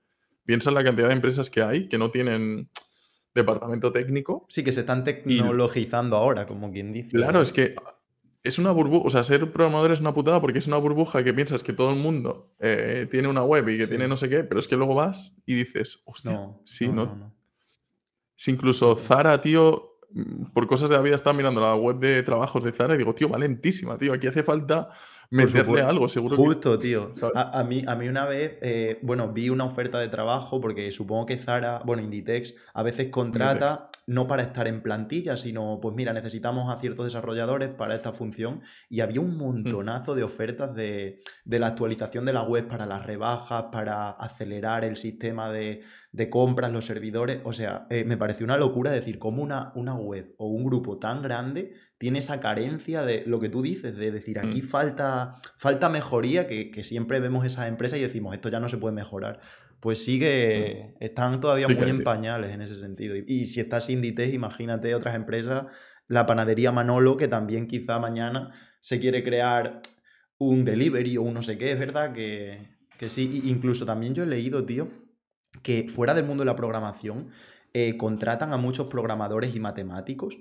piensa en la cantidad de empresas que hay que no tienen departamento técnico Sí, que se están y tecnologizando ahora, como quien dice. Claro, es que es una burbuja, o sea, ser programador es una putada porque es una burbuja que piensas que todo el mundo eh, tiene una web y que Sí. tiene no sé qué, pero es que luego vas y dices, hostia, No, sí, no, no. Si incluso Zara, tío, mm, por cosas de la vida estaba mirando la web de trabajos de Zara y digo, tío, valentísima, tío, aquí hace falta meterle algo, seguro que... Justo, tío. A, a mí, a mí una vez, eh, bueno, vi una oferta de trabajo porque supongo que Zara, bueno, Inditex, a veces contrata no para estar en plantilla, sino, pues mira, necesitamos a ciertos desarrolladores para esta función. Y había un Mm. montonazo de ofertas de, de la actualización de la web para las rebajas, para acelerar el sistema de, de compras, los servidores. O sea, eh, me pareció una locura decir cómo una, una web o un grupo tan grande tiene esa carencia de lo que tú dices, de decir, aquí Mm. falta, falta mejoría, que, que siempre vemos esas empresas y decimos, esto ya no se puede mejorar. Pues sigue, están todavía Sí muy que en sí. pañales en ese sentido. Y, y si estás Inditex, imagínate otras empresas, la panadería Manolo, que también quizá mañana se quiere crear un delivery o un no sé qué, es verdad que, que sí. Incluso también yo he leído, tío, que fuera del mundo de la programación eh, contratan a muchos programadores y matemáticos,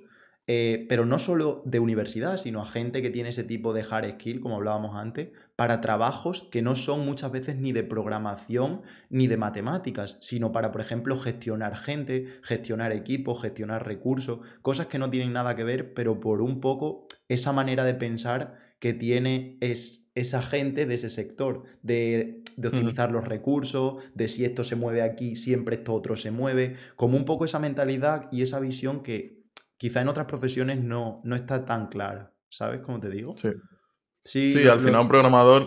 eh, pero no solo de universidad, sino a gente que tiene ese tipo de hard skill, como hablábamos antes, para trabajos que no son muchas veces ni de programación ni de matemáticas, sino para, por ejemplo, gestionar gente, gestionar equipos, gestionar recursos, cosas que no tienen nada que ver, pero por un poco esa manera de pensar que tiene es, esa gente de ese sector, de, de optimizar los recursos, de si esto se mueve aquí, siempre esto otro se mueve, como un poco esa mentalidad y esa visión que quizá en otras profesiones no, no está tan clara, ¿sabes cómo te digo? Sí. Sí, Sí, lo- al lo- final un programador,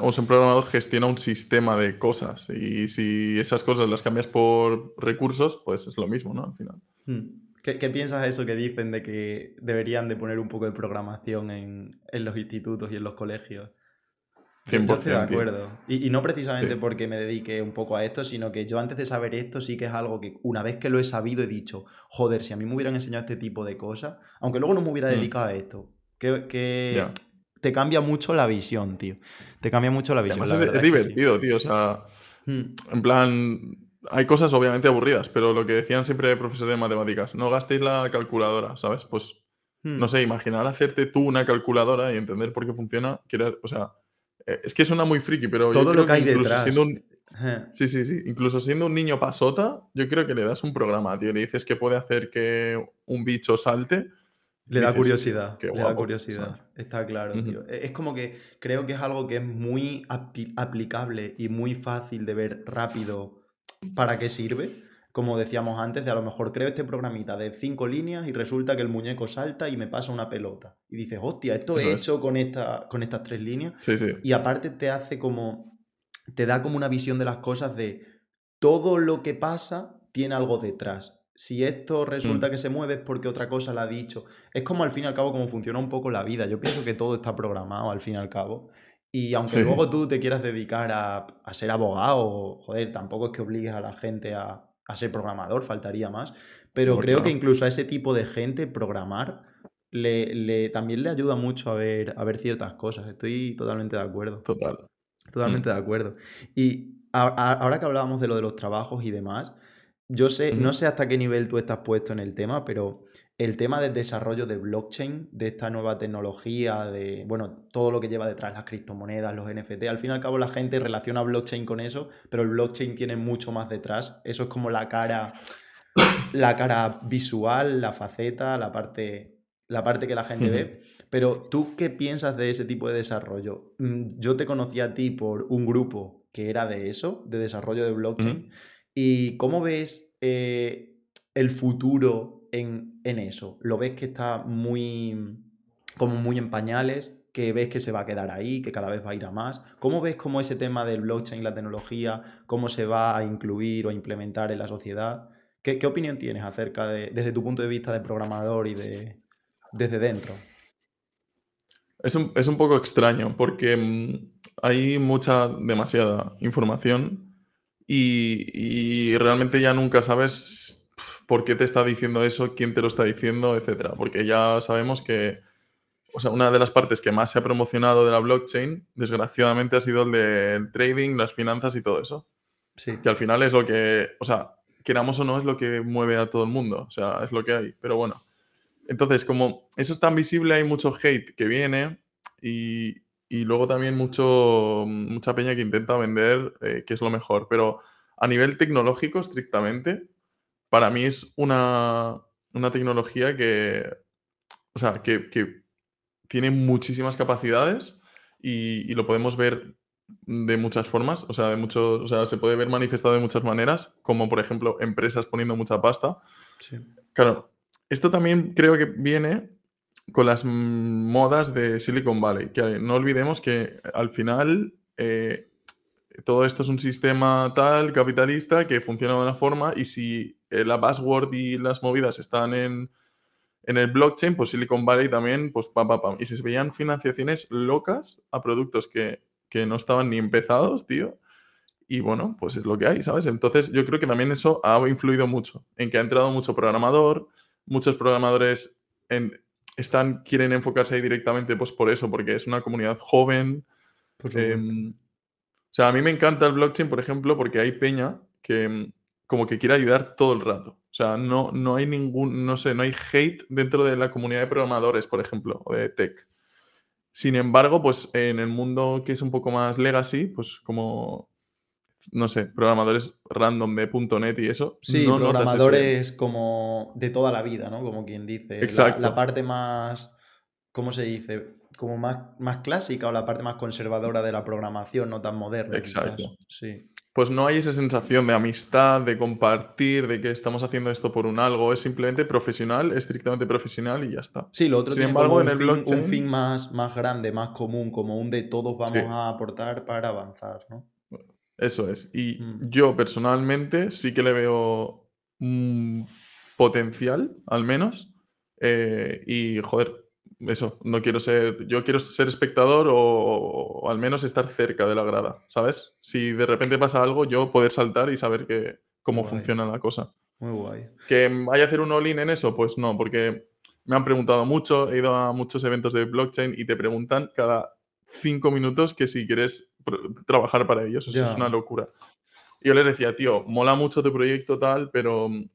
o sea, un programador gestiona un sistema de cosas y si esas cosas las cambias por recursos, pues es lo mismo, ¿no? Al final. Hmm. ¿Qué, qué piensas de eso que dicen de que deberían de poner un poco de programación en, en los institutos y en los colegios? Yo, yo estoy de 100%, acuerdo. Y, y no precisamente Sí. porque me dedique un poco a esto, sino que yo antes de saber esto sí que es algo que una vez que lo he sabido he dicho, joder, si a mí me hubieran enseñado este tipo de cosas, aunque luego no me hubiera Mm. dedicado a esto, que, que te cambia mucho la visión, tío. Te cambia mucho la visión. Además la es, sí. divertido, tío. O sea, Hmm. en plan, hay cosas obviamente aburridas, pero lo que decían siempre profesores de matemáticas, no gastéis la calculadora, ¿sabes? Pues, Hmm. no sé, imaginar hacerte tú una calculadora y entender por qué funciona, que era- o sea, eh, es que suena muy friki, pero yo Todo creo lo que hay detrás. siendo un, Sí, sí, sí. Incluso siendo un niño pasota, yo creo que le das un programa, tío. Le dices que puede hacer que un bicho salte. Le da dices, curiosidad, "Qué le da guapo", curiosidad, está claro, Ujú. tío. Es como que creo que es algo que es muy apli- aplicable y muy fácil de ver rápido para qué sirve. como decíamos antes, de a lo mejor creo este programita de cinco líneas y resulta que el muñeco salta y me pasa una pelota. Y dices, hostia, esto he es. hecho con, esta, con estas tres líneas. Sí, sí. Y aparte te hace como, te da como una visión de las cosas de todo lo que pasa tiene algo detrás. Si esto resulta Mm. que se mueve es porque otra cosa la ha dicho. Es como al fin y al cabo como funciona un poco la vida. Yo pienso que todo está programado al fin y al cabo. Y aunque Sí. luego tú te quieras dedicar a, a ser abogado, joder, tampoco es que obligues a la gente a, a ser programador, faltaría más. Pero creo que incluso a ese tipo de gente programar le, le- también le ayuda mucho a ver, a ver ciertas cosas. Estoy totalmente de acuerdo. Total. Totalmente de acuerdo. Y a- ahora que hablábamos de lo de los trabajos y demás, yo sé, no sé hasta qué nivel tú estás puesto en el tema, pero el tema del desarrollo de blockchain, de esta nueva tecnología, de, bueno, todo lo que lleva detrás las criptomonedas, los NFT, al fin y al cabo la gente relaciona blockchain con eso, pero el blockchain tiene mucho más detrás. Eso es como la cara, la cara visual, la faceta, la parte, la parte que la gente ve. Pero tú, ¿qué piensas de ese tipo de desarrollo? Mm, Yo te conocí a ti por un grupo que era de eso, de desarrollo de blockchain. ¿Y cómo ves eh, el futuro en, en eso? ¿Lo ves que está muy, como muy en pañales? ¿Que ves que se va a quedar ahí? ¿Que cada vez va a ir a más? ¿Cómo ves cómo ese tema del blockchain, la tecnología, cómo se va a incluir o a implementar en la sociedad? ¿Qué, qué opinión tienes acerca de, desde tu punto de vista de programador y de desde dentro? Es un, es un poco extraño porque mm, hay mucha, demasiada información y, y realmente ya nunca sabes por qué te está diciendo eso, quién te lo está diciendo, etcétera. Porque ya sabemos que, o sea, una de las partes que más se ha promocionado de la blockchain, desgraciadamente, ha sido el del trading, las finanzas y todo eso. Sí. Que al final es lo que, o sea, queramos o no, es lo que mueve a todo el mundo. O sea, es lo que hay. Pero bueno. Entonces, como eso es tan visible, hay mucho hate que viene y, y luego también mucho, mucha peña que intenta vender eh, que es lo mejor. Pero a nivel tecnológico, estrictamente, para mí es una, una tecnología que, o sea, que, que tiene muchísimas capacidades y, y lo podemos ver de muchas formas, o sea, de muchos, o sea, se puede ver manifestado de muchas maneras, como por ejemplo empresas poniendo mucha pasta. Sí. Claro, esto también creo que viene con las modas de Silicon Valley, que no olvidemos que al final eh, todo esto es un sistema tal, capitalista, que funciona de una forma y si la password y las movidas están en, en el blockchain, pues Silicon Valley también, pues pam, pam, pam. Y se veían financiaciones locas a productos que, que no estaban ni empezados, tío. Y bueno, pues es lo que hay, ¿sabes? Entonces yo creo que también eso ha influido mucho, en que ha entrado mucho programador, muchos programadores en- están, quieren enfocarse ahí directamente, pues por eso, porque es una comunidad joven. Em, o sea, a mí me encanta el blockchain, por ejemplo, porque hay peña que como que quiere ayudar todo el rato. O sea, no, no hay ningún, no sé, no hay hate dentro de la comunidad de programadores, por ejemplo, o de tech. Sin embargo, pues en el mundo que es un poco más legacy, pues como, no sé, programadores random de .NET y eso, Sí, no programadores como de toda la vida, ¿no? Como quien dice. La- Exacto. La, parte más, ¿cómo se dice? Como más, más clásica o la parte más conservadora de la programación, no tan moderna. Exacto. Sí. Pues no hay esa sensación de amistad, de compartir, de que estamos haciendo esto por un algo. Es simplemente profesional, estrictamente profesional y ya está. Sí, lo otro Sin tiene embargo, como en un, el fin, un fin más, más grande, más común, como un de todos vamos Sí. a aportar para avanzar, ¿no? Eso es. Y Mm. yo personalmente sí que le veo mm, potencial, al menos. Eh, y joder, eso, no quiero ser. Yo quiero ser espectador o, o al menos estar cerca de la grada, ¿sabes? Si de repente pasa algo, yo poder saltar y saber que, cómo funciona la cosa. Muy guay. ¿Que vaya a hacer un all-in en eso? Pues no, porque me han preguntado mucho, he ido a muchos eventos de blockchain y te preguntan cada cinco minutos que si quieres trabajar para ellos. Eso es una locura. Y yo les decía, tío, mola mucho tu proyecto tal, pero mm,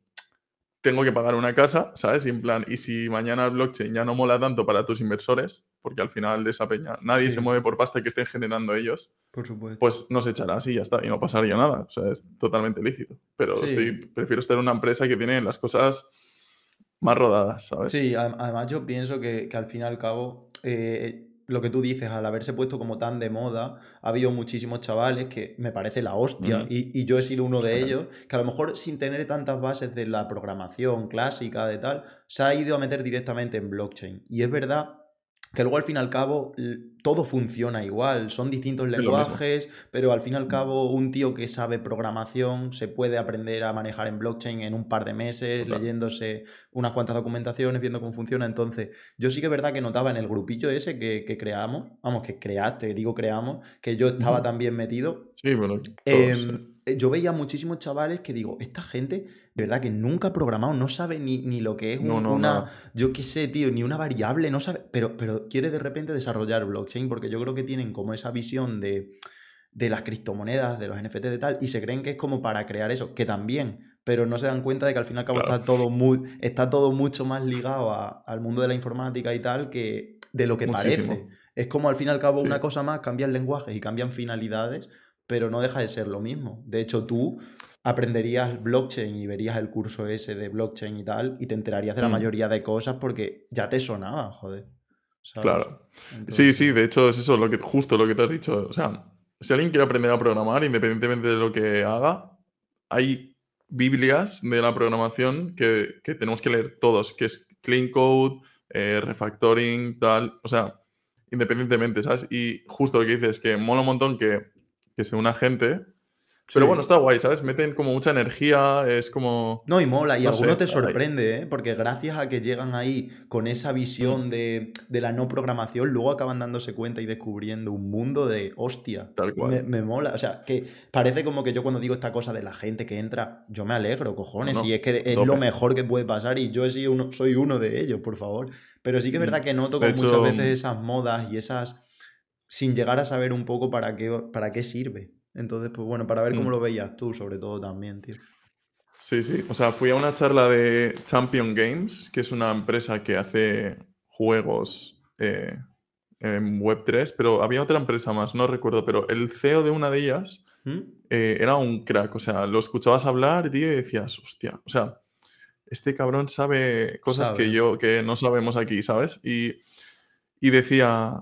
tengo que pagar una casa, ¿sabes? Y en plan, y si mañana el blockchain ya no mola tanto para tus inversores, porque al final de esa peña nadie Sí. se mueve por pasta que estén generando ellos, Por supuesto. pues nos echarás y ya está, y no pasaría nada. O sea, es totalmente lícito. Pero Sí. estoy- prefiero estar en una empresa que tiene las cosas más rodadas, ¿sabes? Sí, adem- además yo pienso que, que al fin y al cabo, eh, lo que tú dices, al haberse puesto como tan de moda, ha habido muchísimos chavales que me parece la hostia, y, y yo he sido uno de ellos, que a lo mejor sin tener tantas bases de la programación clásica, de tal, se ha ido a meter directamente en blockchain. Y es verdad que luego al fin y al cabo todo funciona igual, son distintos lenguajes, pero al fin y al cabo un tío que sabe programación se puede aprender a manejar en blockchain en un par de meses, leyéndose unas cuantas documentaciones, viendo cómo funciona. Entonces, yo sí que es verdad que notaba en el grupillo ese que, que creamos, vamos, que creaste, digo creamos, que yo estaba Ujú. también metido, Sí, bueno, todos. Em, eh, yo veía muchísimos chavales que digo, esta gente, de verdad que nunca ha programado, no sabe ni, ni lo que es No, un- no, una, yo qué sé, tío, ni una variable, no sabe, pero, pero quiere de repente desarrollar blockchain porque yo creo que tienen como esa visión de, de las criptomonedas, de los NFT de tal, y se creen que es como para crear eso, que también, pero no se dan cuenta de que al fin y al cabo Claro. está todo muy, está todo mucho más ligado a- al mundo de la informática y tal que de lo que Muchísimo. parece. Es como al fin y al cabo Sí. una cosa más, cambian lenguajes y cambian finalidades, pero no deja de ser lo mismo. De hecho, tú aprenderías blockchain y verías el curso ese de blockchain y tal, y te enterarías de la Mm. mayoría de cosas porque ya te sonaba, joder. ¿sabes? Claro. Sí, Entonces, sí, de hecho es eso, lo que, justo lo que te has dicho. O sea, si alguien quiere aprender a programar, independientemente de lo que haga, hay Biblias de la programación que, que tenemos que leer todos, que es Clean Code, eh, Refactoring, tal. O sea, independientemente, ¿sabes? Y justo lo que dices, que mola un montón que, que se una gente. Pero Sí. bueno, está guay, ¿sabes? Meten como mucha energía, es como... No, y mola, y No alguno sé, te sorprende, ¿eh? Porque gracias a que llegan ahí con esa Mm. visión de, de la no programación, luego acaban dándose cuenta y descubriendo un mundo de hostia. Tal cual. Me, me mola. O sea, que parece como que yo cuando digo esta cosa de la gente que entra, yo me alegro, cojones. No, y es que es lo mejor que puede pasar y yo sido uno, soy uno de ellos, por favor. Pero sí que es verdad Mm. que noto con muchas hecho, veces esas modas y esas. sin llegar a saber un poco para qué, para qué sirve. Entonces, pues bueno, para ver cómo Mm. lo veías tú, sobre todo también, tío. Sí, sí. O sea, fui a una charla de Champion Games, que es una empresa que hace juegos eh, en Web3, pero había otra empresa más, no recuerdo, pero el CEO de una de ellas ¿Mm? eh, era un crack. O sea, lo escuchabas hablar, tío, y decías, hostia, o sea, este cabrón sabe cosas que Sabe. yo, que no sabemos aquí, ¿sabes? Y, y decía,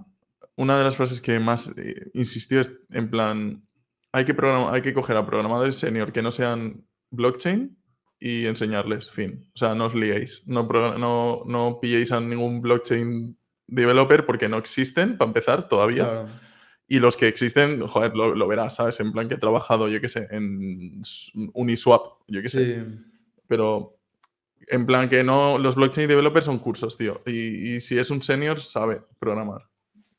una de las frases que más eh, insistió es en plan, hay que, hay que coger a programadores senior que no sean blockchain y enseñarles, fin. O sea, no os liéis, no, no, no pilléis a ningún blockchain developer porque no existen, para empezar, todavía. Claro. Y los que existen, joder, lo, lo verás, ¿sabes? En plan que he trabajado, yo qué sé, en Uniswap, yo qué sé. Sí. Pero en plan que no, los blockchain developers son cursos, tío. Y, y si es un senior, sabe programar.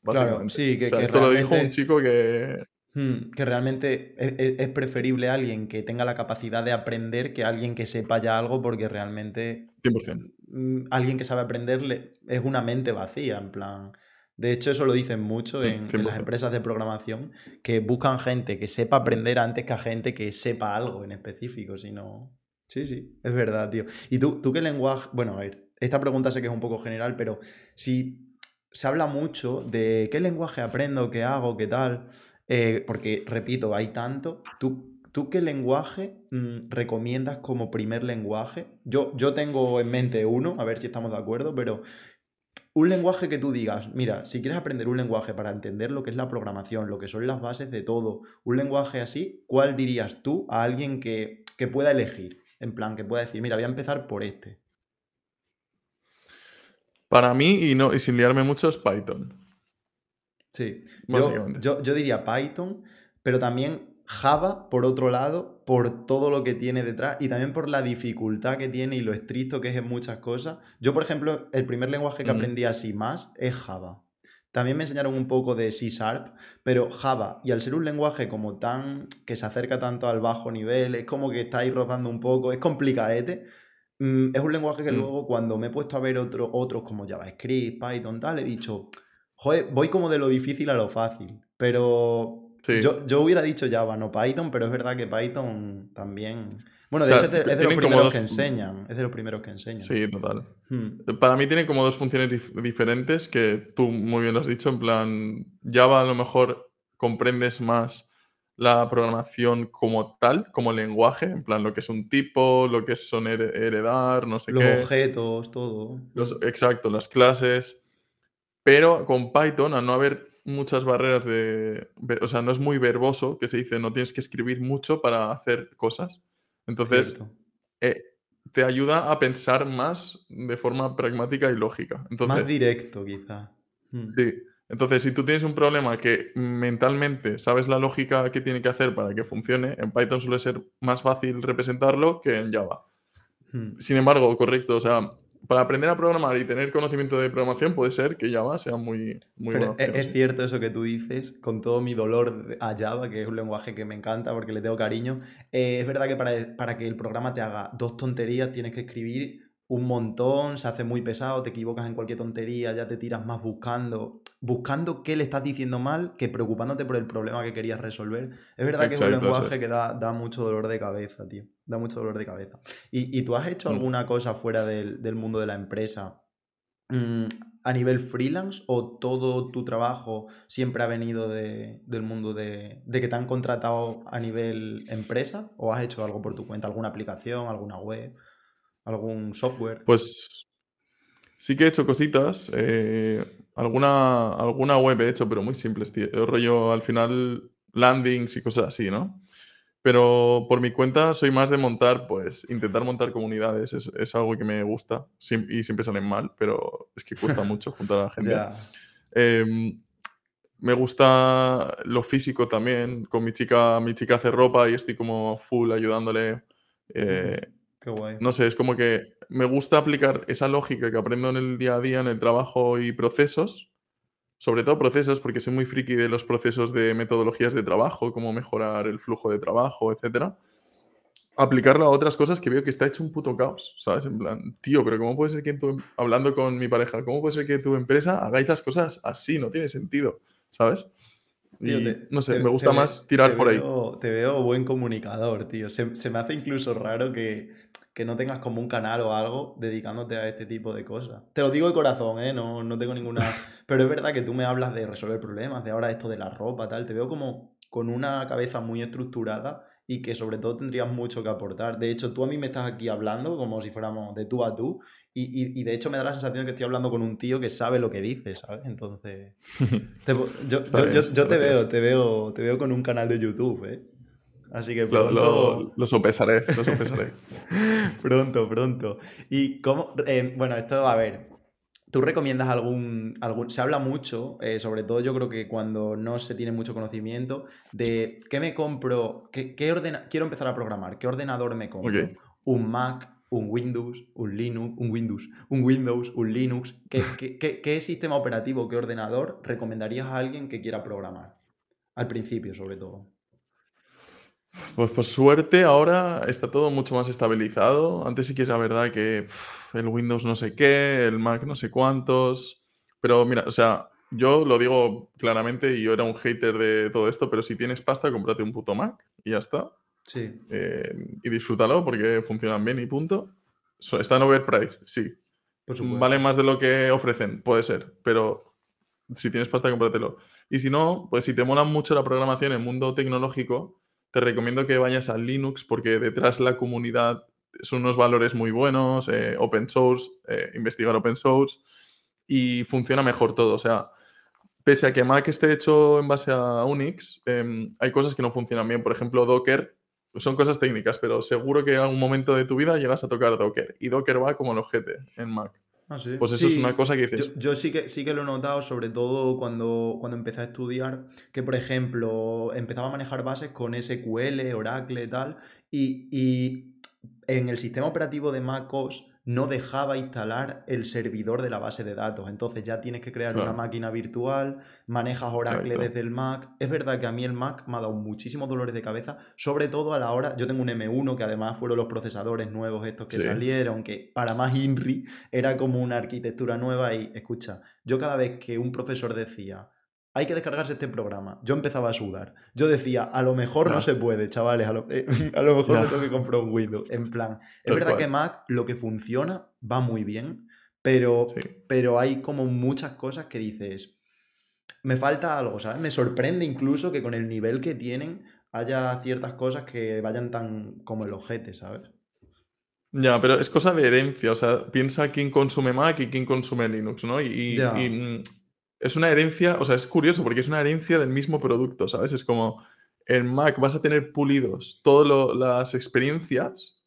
Claro, sí, que- O sea, que esto lo dijo un realmente- chico que. Hmm, que realmente es, es- es preferible alguien que tenga la capacidad de aprender que alguien que sepa ya algo, porque realmente 100%. mm, alguien que sabe aprender le- es una mente vacía, en plan. De hecho, eso lo dicen mucho en, en las 100%. empresas de programación, que buscan gente que sepa aprender antes que a gente que sepa algo en específico, si no... Sí, sí, es verdad, tío. ¿Y tú, tú qué lenguaje? Bueno, a ver, esta pregunta sé que es un poco general, pero si se habla mucho de qué lenguaje aprendo, qué hago, qué tal, eh, porque, repito, hay tanto, ¿tú, tú qué lenguaje mm, recomiendas como primer lenguaje? Yo, yo tengo en mente uno, a ver si estamos de acuerdo, pero un lenguaje que tú digas, mira, si quieres aprender un lenguaje para entender lo que es la programación, lo que son las bases de todo, un lenguaje así, ¿cuál dirías tú a alguien que, que pueda elegir? En plan, que pueda decir, mira, voy a empezar por este. Para mí, y, no, y sin liarme mucho, es Python. Sí. Yo, yo, yo diría Python, pero también Java, por otro lado, por todo lo que tiene detrás y también por la dificultad que tiene y lo estricto que es en muchas cosas. Yo, por ejemplo, el primer lenguaje que Mm. aprendí así más es Java. También me enseñaron un poco de C Sharp, pero Java, y al ser un lenguaje como tan que se acerca tanto al bajo nivel, es como que está ahí rozando un poco, es complicadete. Mm, es un lenguaje que Mm. luego cuando me he puesto a ver otro- otros como JavaScript, Python, tal, he dicho, joder, voy como de lo difícil a lo fácil. Pero Sí. yo, yo hubiera dicho Java, no Python, pero es verdad que Python también... Bueno, O de sea, hecho es de, es de los primeros dos- que enseñan. Es de los primeros que enseñan. Sí, total. Hmm. Para mí tiene como dos funciones dif- diferentes que tú muy bien lo has dicho. En plan, Java a lo mejor comprendes más la programación como tal, como lenguaje, en plan lo que es un tipo, lo que son her- heredar, no sé Los qué. objetos, todo. Los- exacto, las clases. Pero con Python, al no haber muchas barreras de... O sea, no es muy verboso, que se dice, no tienes que escribir mucho para hacer cosas. Entonces, eh, te ayuda a pensar más de forma pragmática y lógica. Entonces, más directo, quizá. Hmm. Sí. Entonces, si tú tienes un problema que mentalmente sabes la lógica que tiene que hacer para que funcione, en Python suele ser más fácil representarlo que en Java. Hmm. Sin embargo, correcto, o sea, para aprender a programar y tener conocimiento de programación puede ser que Java sea muy, muy Pero es, cierto eso que tú dices, con todo mi dolor a Java, que es un lenguaje que me encanta porque le tengo cariño. Eh, es verdad que para, para que el programa te haga dos tonterías tienes que escribir un montón, se hace muy pesado, te equivocas en cualquier tontería, ya te tiras más buscando, buscando qué le estás diciendo mal que preocupándote por el problema que querías resolver. Es verdad que es un lenguaje que da, da, mucho dolor de cabeza, tío. Da mucho dolor de cabeza. ¿Y, tú has hecho mm. alguna cosa fuera del, mundo de la empresa mm, a nivel freelance o todo tu trabajo siempre ha venido del mundo de, de que te han contratado a nivel empresa o has hecho algo por tu cuenta, alguna aplicación, alguna web? ¿Algún software? Pues sí que he hecho cositas. Eh, alguna, alguna web he hecho, pero muy simples, tío. rollo al final landings y cosas así, ¿no? Pero por mi cuenta soy más de montar, pues, intentar montar comunidades. Es, algo que me gusta y siempre salen mal, pero es que cuesta <laughs> mucho juntar a la gente. Em, me gusta lo físico también. Con mi chica, mi chica hace ropa y estoy como full ayudándole. Eh, no sé, es como que me gusta aplicar esa lógica que aprendo en el día a día, en el trabajo y procesos, sobre todo procesos, porque soy muy friki de los procesos de metodologías de trabajo, cómo mejorar el flujo de trabajo, etcétera. Aplicarlo a otras cosas que veo que está hecho un puto caos, ¿sabes? En plan, tío, pero ¿cómo puede ser que tú, hablando con mi pareja, cómo puede ser que tu empresa hagáis las cosas así? No tiene sentido, ¿sabes? no sé, me gusta más tirar por ahí. Te veo buen comunicador, tío. Se, se me hace incluso raro que, que no tengas como un canal o algo dedicándote a este tipo de cosas. Te lo digo de corazón, ¿eh? No, no tengo ninguna... <laughs> Pero es verdad que tú me hablas de resolver problemas, de ahora esto de la ropa, tal. Te veo como con una cabeza muy estructurada y que sobre todo tendrías mucho que aportar. De hecho, tú a mí me estás aquí hablando como si fuéramos de tú a tú y, y, de hecho me da la sensación de que estoy hablando con un tío que sabe lo que dice, ¿sabes? Entonces, <laughs> yo, yo, yo, yo te veo, te veo, te veo con un canal de YouTube, ¿eh? Así que pronto... Lo, lo, sopesaré, lo sopesaré. <laughs> pronto, pronto. Y cómo... Eh, bueno, esto, a ver, ¿Tú recomiendas algún, algún... Se habla mucho, eh, sobre todo yo creo que cuando no se tiene mucho conocimiento, de qué me compro, qué, qué ordena... quiero empezar a programar, qué ordenador me compro. Un Mac, un Windows, un Linux, un Windows, un Windows, un Linux. ¿Qué, qué, qué sistema operativo, qué ordenador recomendarías a alguien que quiera programar? Al principio, sobre todo. Pues por suerte ahora está todo mucho más estabilizado. Antes sí que es la verdad que el Windows no sé qué, el Mac no sé cuántos. Pero mira, o sea, yo lo digo claramente y yo era un hater de todo esto, pero si tienes pasta, cómprate un puto Mac y ya está. Sí. Eh, y disfrútalo porque funcionan bien y punto. están overpriced, sí. Vale más de lo que ofrecen, puede ser, pero si tienes pasta, cómpratelo. Y si no, pues si te mola mucho la programación en el mundo tecnológico, te recomiendo que vayas a Linux porque detrás la comunidad son unos valores muy buenos, eh, open source, eh, investigar open source y funciona mejor todo. O sea, pese a que Mac esté hecho en base a Unix, em, hay cosas que no funcionan bien. Por ejemplo, Docker, son cosas técnicas, pero seguro que en algún momento de tu vida llegas a tocar Docker y Docker va como el ojete en Mac. Ah, pues eso es una cosa que dices. Yo, sí, que, sí que lo he notado, sobre todo cuando, cuando empecé a estudiar, que por ejemplo empezaba a manejar bases con SQL, Oracle, tal, y, y en el sistema operativo de MacOS no dejaba instalar el servidor de la base de datos. Entonces ya tienes que crear una máquina virtual, manejas Oracle desde el Mac. Es verdad que a mí el Mac me ha dado muchísimos dolores de cabeza, sobre todo a la hora, yo tengo un M1 que además fueron los procesadores nuevos estos que salieron, que para más INRI era como una arquitectura nueva y escucha, yo cada vez que un profesor decía, hay que descargarse este programa. Yo empezaba a sudar. Yo decía, a lo mejor no, se puede, chavales, a lo, eh, <laughs> mejor me tengo que comprar un Windows. En plan, es verdad que Mac lo que funciona va muy bien, pero, pero hay como muchas cosas que dices, me falta algo, ¿sabes? Me sorprende incluso que con el nivel que tienen haya ciertas cosas que vayan tan como el ojete, ¿sabes? Ya, pero es cosa de herencia, o sea, piensa quién consume Mac y quién consume Linux, ¿no? y mm, es una herencia, o sea, es curioso porque es una herencia del mismo producto, ¿sabes? Es como en Mac vas a tener pulidos todas las experiencias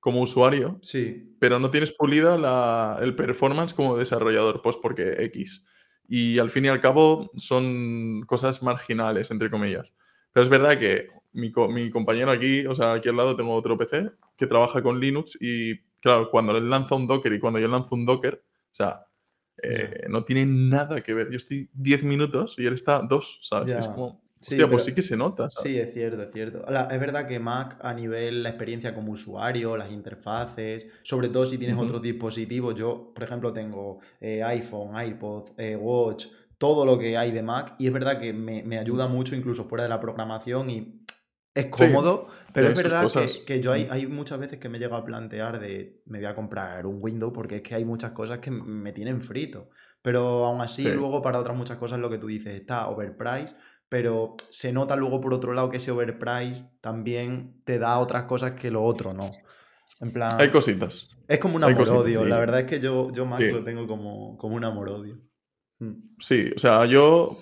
como usuario, Sí, pero no tienes pulida la- el performance como desarrollador, pues porque X. Y al fin y al cabo son cosas marginales, entre comillas. Pero es verdad que mi, mi compañero aquí, o sea, aquí al lado tengo otro PC que trabaja con Linux y, claro, cuando él lanza un Docker y cuando yo lanzo un Docker, o sea, eh, no tiene nada que ver. Yo estoy 10 minutos y él está 2, ¿sabes? Es como, Sí, hostia, pues sí que se nota, ¿sabes? Sí, es cierto, es cierto. La- es verdad que Mac a nivel la experiencia como usuario, las interfaces, sobre todo si tienes otros dispositivos, yo por ejemplo tengo eh, iPhone, iPod, eh, Watch, todo lo que hay de Mac y es verdad que me, me ayuda mucho incluso fuera de la programación y es cómodo, pero es verdad que, que yo hay, Mm. hay muchas veces que me llego a plantear de me voy a comprar un Windows porque es que hay muchas cosas que me tienen frito. Pero aún así, Sí. luego para otras muchas cosas lo que tú dices está overpriced, pero se nota luego por otro lado que ese overprice también te da otras cosas que lo otro no. En plan, Hay cositas. es como un amor-odio. sí. La verdad es que yo, yo Sí. lo tengo como, como un amor-odio. Mm. Sí, o sea, yo.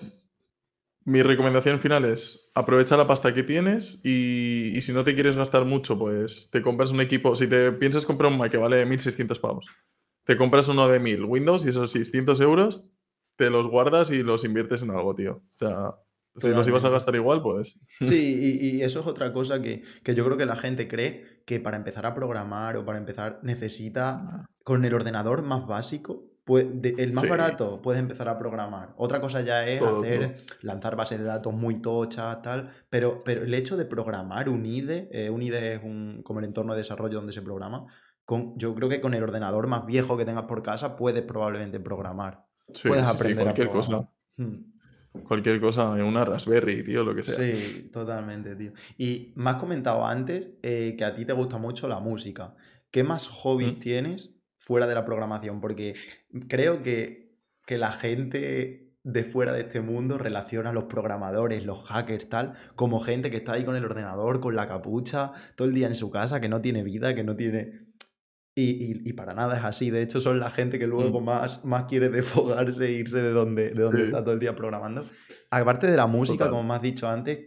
Mi recomendación final es aprovecha la pasta que tienes y, y si no te quieres gastar mucho, pues te compras un equipo. Si te piensas comprar un Mac que vale 1600 pavos, te compras uno de 1000 Windows y esos 600 euros te los guardas y los inviertes en algo, tío. O sea, si los ibas a gastar igual, pues. Sí, <laughs> y, y eso es otra cosa que, que yo creo que la gente cree que para empezar a programar o para empezar necesita con el ordenador más básico, pues, de- el más Sí. barato, puedes empezar a programar. Otra cosa ya es Todo, hacer, lanzar bases de datos muy tochas, tal, pero, pero el hecho de programar un IDE, eh, un IDE es un, como el entorno de desarrollo donde se programa, con, yo creo que con el ordenador más viejo que tengas por casa puedes probablemente programar. Sí, puedes sí, sí, aprender cualquier a cosa. Hmm. Cualquier cosa, una Raspberry, tío, lo que sea. Sí, totalmente, tío. Y me has comentado antes eh, que a ti te gusta mucho la música. ¿Qué más hobbies Mm. tienes fuera de la programación? Porque creo que, que la gente de fuera de este mundo relaciona a los programadores, los hackers, tal, como gente que está ahí con el ordenador, con la capucha, todo el día en su casa, que no tiene vida, que no tiene... Y, y- y para nada es así. De hecho, son la gente que luego Mm. más, más quiere desfogarse e irse de donde, de donde Sí. está todo el día programando. Aparte de la música, Total. como me has dicho antes,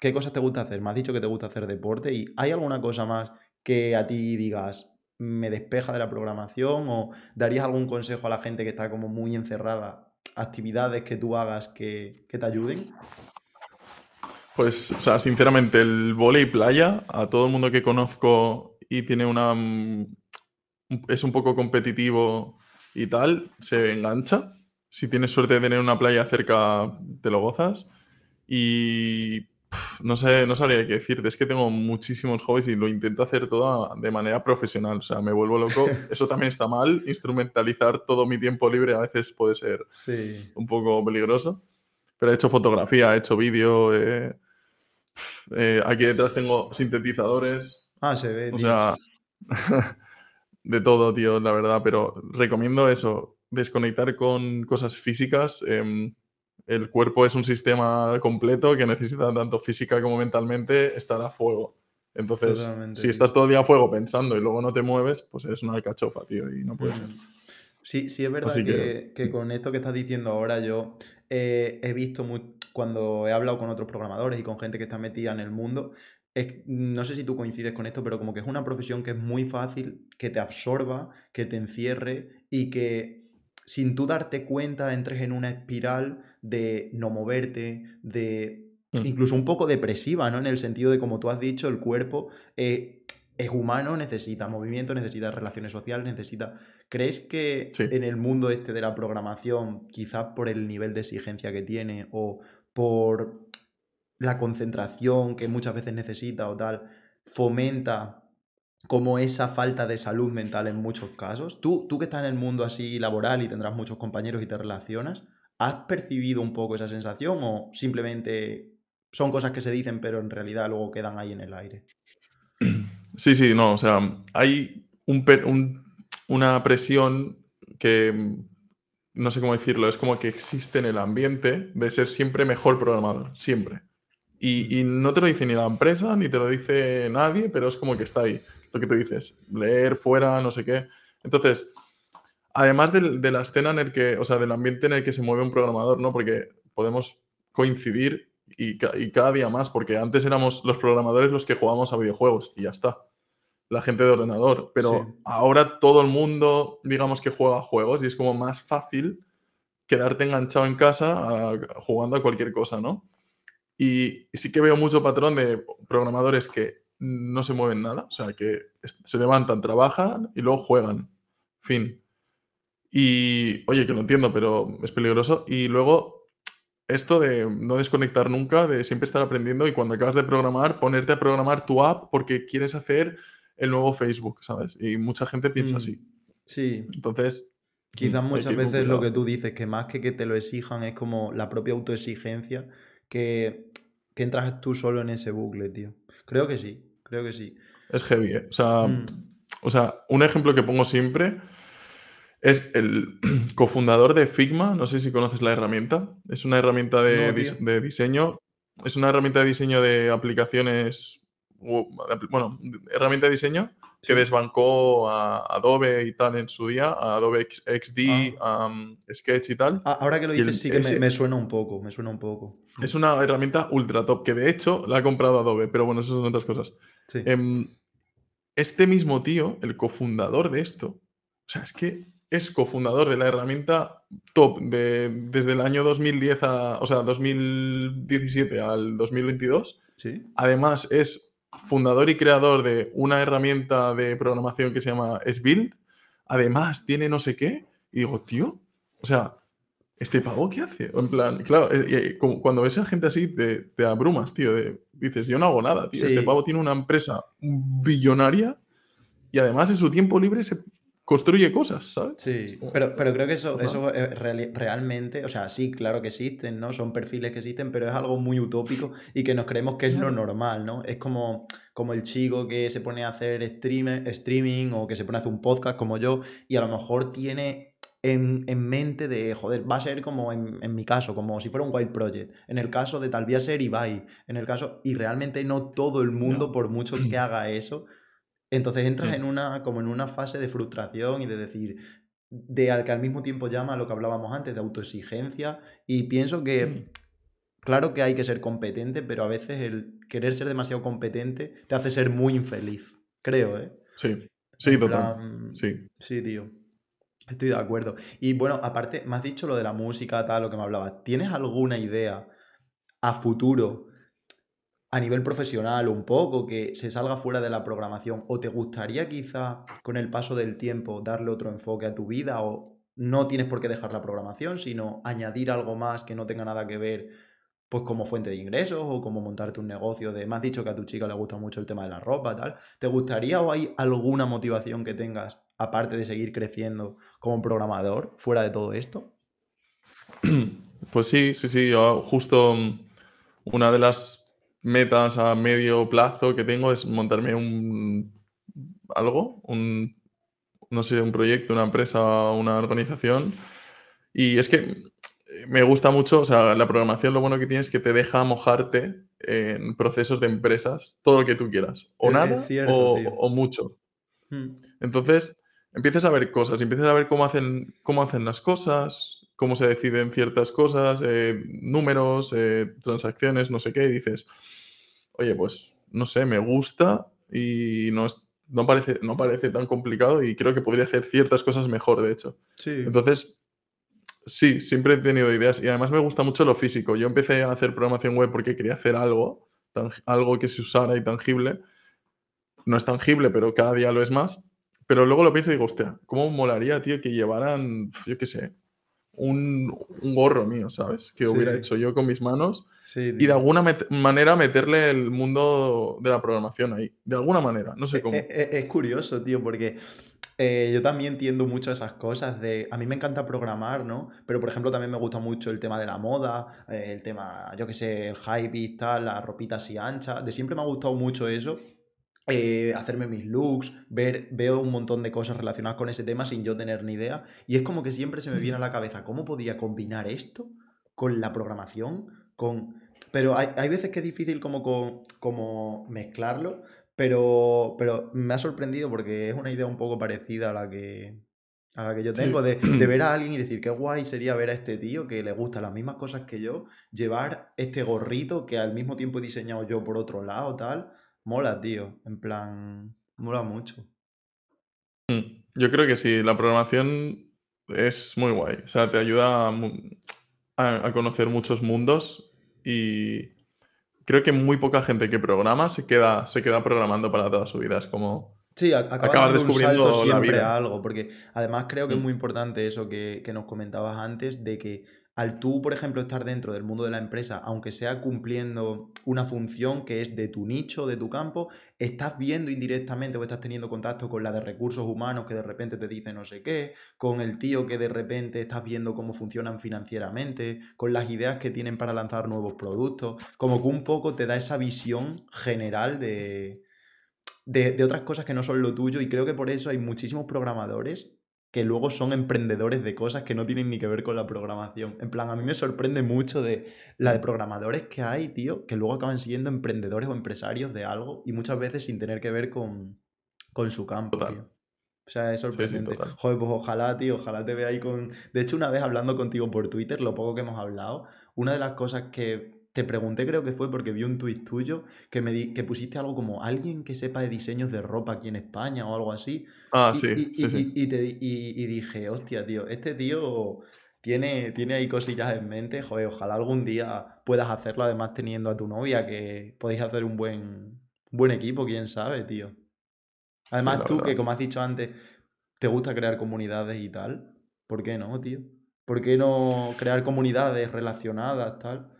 ¿qué cosas te gusta hacer? Me has dicho que te gusta hacer deporte. ¿Y hay alguna cosa más que a ti digas me despeja de la programación? ¿O darías algún consejo a la gente que está como muy encerrada? Actividades que tú hagas que, que te ayuden. Pues, o sea, sinceramente, el volei playa, a todo el mundo que conozco y tiene una. mm, es un poco competitivo y tal, se engancha. Si tienes suerte de tener una playa cerca, te lo gozas. Y. no sé, no sabría qué decirte. Es que tengo muchísimos hobbies y lo intento hacer todo de manera profesional. O sea, me vuelvo loco. <laughs> Eso también está mal. Instrumentalizar todo mi tiempo libre a veces puede ser Sí. un poco peligroso. Pero he hecho fotografía, he hecho vídeo. eh, eh, aquí detrás tengo sintetizadores. Ah, se ve. O tío. sea, <laughs> de todo, tío, la verdad. Pero recomiendo eso, desconectar con cosas físicas. em, el cuerpo es un sistema completo que necesita tanto física como mentalmente estar a fuego. Entonces, Totalmente, si estás todo el día a fuego pensando y luego no te mueves, pues es una alcachofa, tío, y no puede ser. Sí, sí, es verdad que, que- que con esto que estás diciendo ahora yo eh, he visto mu- cuando he hablado con otros programadores y con gente que está metida en el mundo, es- no sé si tú coincides con esto, pero como que es una profesión que es muy fácil, que te absorba, que te encierre y que sin tú darte cuenta entres en una espiral de no moverte, de incluso un poco depresiva, ¿no? En el sentido de, como tú has dicho, el cuerpo eh, es humano, necesita movimiento, necesita relaciones sociales, necesita... ¿Crees que Sí. en el mundo este de la programación, quizás por el nivel de exigencia que tiene o por la concentración que muchas veces necesita o tal, fomenta como esa falta de salud mental en muchos casos? Tú, tú que estás en el mundo así laboral y tendrás muchos compañeros y te relacionas, ¿has percibido un poco esa sensación o simplemente son cosas que se dicen pero en realidad luego quedan ahí en el aire? <clears throat> Sí, sí, no, o sea, hay un una presión que, no sé cómo decirlo, es como que existe en el ambiente de ser siempre mejor programador, siempre. Y no te lo dice ni la empresa, ni te lo dice nadie, pero es como que está ahí, lo que tú dices, leer fuera, no sé qué. Entonces, Además del- de, la escena en el que, o sea, del ambiente en el que se mueve un programador, ¿no? Porque podemos coincidir y, y cada día más, porque antes éramos los programadores los que jugábamos a videojuegos y ya está. La gente de ordenador. Pero Sí. ahora todo el mundo, digamos que juega a juegos y es como más fácil quedarte enganchado en casa a- jugando a cualquier cosa, ¿no? Y sí que veo mucho patrón de programadores que no se mueven nada, o sea, que se levantan, trabajan y luego juegan. Fin. Y, oye, que lo entiendo, pero es peligroso. Y luego, esto de no desconectar nunca, de siempre estar aprendiendo y cuando acabas de programar, ponerte a programar tu app porque quieres hacer el nuevo Facebook, ¿sabes? Y mucha gente piensa Mm, así. Sí. Entonces, Quizás mm, muchas veces lo que tú dices, que más que que te lo exijan es como la propia autoexigencia, que, que entras tú solo en ese bucle, tío. Creo que sí, creo que sí. Es heavy, ¿eh? O sea, Mm, o sea, un ejemplo que pongo siempre es el <clears throat> cofundador de Figma. No sé si conoces la herramienta. Es una herramienta de, No, dis- tío. de diseño. Es una herramienta de diseño de aplicaciones. Bueno, herramienta de diseño que desbancó a Adobe y tal en su día, a Adobe XD, a um, Sketch y tal. Ah, ahora que lo el- dices, sí que me, ese- me suena un poco, me suena un poco. Es una herramienta ultra top que de hecho la ha comprado Adobe, pero bueno, eso son otras cosas. Sí. Em, este mismo tío, el cofundador de esto, o sea, es que es cofundador de la herramienta top de, desde el año 2010 a, o sea, 2017 al 2022. Sí. Además, es fundador y creador de una herramienta de programación que se llama SBuild. Además, tiene no sé qué. Y digo, tío, o sea, ¿este pavo qué hace? En plan, claro, eh, eh, cuando ves a gente así, te, te abrumas, tío. de- dices, yo no hago nada, tío. Este pavo tiene una empresa billonaria y además en su tiempo libre se construye cosas, ¿sabes? Sí, pero, pero creo que eso, eso es reali- realmente, o sea, sí, claro que existen, ¿no? Son perfiles que existen, pero es algo muy utópico y que nos creemos que es lo normal, ¿no? Es como, como el chico que se pone a hacer streamer, streaming o que se pone a hacer un podcast como yo y a lo mejor tiene en, en mente de, joder, va a ser como en, en mi caso, como si fuera un wild project. En el caso de tal, voy a ser Ibai. En el caso, y realmente no todo el mundo, por mucho que haga eso, entonces entras Mm. en una, como en una fase de frustración y de decir, de al que al mismo tiempo llama a lo que hablábamos antes, de autoexigencia. Y pienso que, Mm. claro que hay que ser competente, pero a veces el querer ser demasiado competente te hace ser muy infeliz. Creo, ¿eh? Sí, sí, total. plan, Sí. Sí, tío. Estoy de acuerdo. Y bueno, aparte, me has dicho lo de la música, tal, lo que me hablabas. ¿Tienes alguna idea a futuro, a nivel profesional, un poco, que se salga fuera de la programación? ¿O te gustaría quizá, con el paso del tiempo, darle otro enfoque a tu vida? ¿O no tienes por qué dejar la programación, sino añadir algo más que no tenga nada que ver, pues como fuente de ingresos o como montarte un negocio de... Me has dicho que a tu chica le gusta mucho el tema de la ropa, tal. ¿Te gustaría o hay alguna motivación que tengas, aparte de seguir creciendo como programador, fuera de todo esto? <clears throat> Pues sí, sí, sí. Yo justo mm, una de las metas a medio plazo que tengo es montarme un algo, un no sé, un proyecto, una empresa, una organización. Y es que me gusta mucho, o sea, la programación lo bueno que tiene es que te deja mojarte en procesos de empresas, todo lo que tú quieras. O Es- nada cierto, o, mucho. Mm, Entonces, empiezas a ver cosas, empiezas a ver cómo hacen, cómo hacen las cosas, cómo se deciden ciertas cosas, eh, números, eh, transacciones, no sé qué, y dices, oye, pues no sé, me gusta y no, es- no, parece, no parece tan complicado y creo que podría hacer ciertas cosas mejor, de hecho. Sí. Entonces, sí, siempre he tenido ideas y además me gusta mucho lo físico. Yo empecé a hacer programación web porque quería hacer algo, algo que se usara y tangible. No es tangible, pero cada día lo es más. Pero luego lo pienso y digo, hostia, ¿cómo molaría, tío, que llevaran, yo qué sé, un, un gorro mío, ¿sabes? Que hubiera hecho yo con mis manos Sí, y de alguna met- manera meterle el mundo de la programación ahí. De alguna manera, no sé E- cómo. e- e- Es, curioso, tío, porque eh, yo también entiendo mucho esas cosas de... A mí me encanta programar, ¿no? Pero, por ejemplo, también me gusta mucho el tema de la moda, eh, el tema, yo qué sé, el hype y tal, la ropita así ancha. De siempre me ha gustado mucho eso. Eh, hacerme mis looks, ver, veo un montón de cosas relacionadas con ese tema sin yo tener ni idea. Y es como que siempre se me viene a la cabeza, ¿cómo podría combinar esto con la programación? Con... Pero hay, hay veces que es difícil como, co- como mezclarlo, pero, pero me ha sorprendido porque es una idea un poco parecida a la que, a la que yo Sí. tengo, de, <clears throat> de ver a alguien y decir qué guay sería ver a este tío que le gustan las mismas cosas que yo, llevar este gorrito que al mismo tiempo he diseñado yo por otro lado, tal. Mola, tío. En plan, mola mucho. Yo creo que sí, la programación es muy guay. O sea, te ayuda a, conocer muchos mundos y creo que muy poca gente que programa se queda, se queda programando para toda su vida. Es como... Sí, acabas Acabas descubriendo la siempre vida. algo, porque además creo que es Mm. muy importante eso que, que nos comentabas antes, de que al tú, por ejemplo, estar dentro del mundo de la empresa, aunque sea cumpliendo una función que es de tu nicho, de tu campo, estás viendo indirectamente o estás teniendo contacto con la de recursos humanos que de repente te dice no sé qué, con el tío que de repente estás viendo cómo funcionan financieramente, con las ideas que tienen para lanzar nuevos productos, como que un poco te da esa visión general de de, de otras cosas que no son lo tuyo y creo que por eso hay muchísimos programadores que luego son emprendedores de cosas que no tienen ni que ver con la programación. En plan, a mí me sorprende mucho de la de programadores que hay, tío, que luego acaban siendo emprendedores o empresarios de algo y muchas veces sin tener que ver con, con su campo, Total. tío. O sea, es Sí, sí, sorprendente. Joder, pues ojalá, tío, ojalá te vea ahí con... De hecho, una vez hablando contigo por Twitter, lo poco que hemos hablado, una de las cosas que te pregunté creo que fue porque vi un tuit tuyo que, me di- que pusiste algo como alguien que sepa de diseños de ropa aquí en España o algo así. Ah, Y, sí, y- sí, y- sí. y- y te- y- dije, hostia, tío, este tío tiene, tiene ahí cosillas en mente. Joder, ojalá algún día puedas hacerlo, además teniendo a tu novia, que podéis hacer un buen, buen equipo, quién sabe, tío. Además, tú, que como has dicho antes, te gusta crear comunidades y tal, ¿por qué no, tío? ¿Por qué no crear comunidades relacionadas, tal?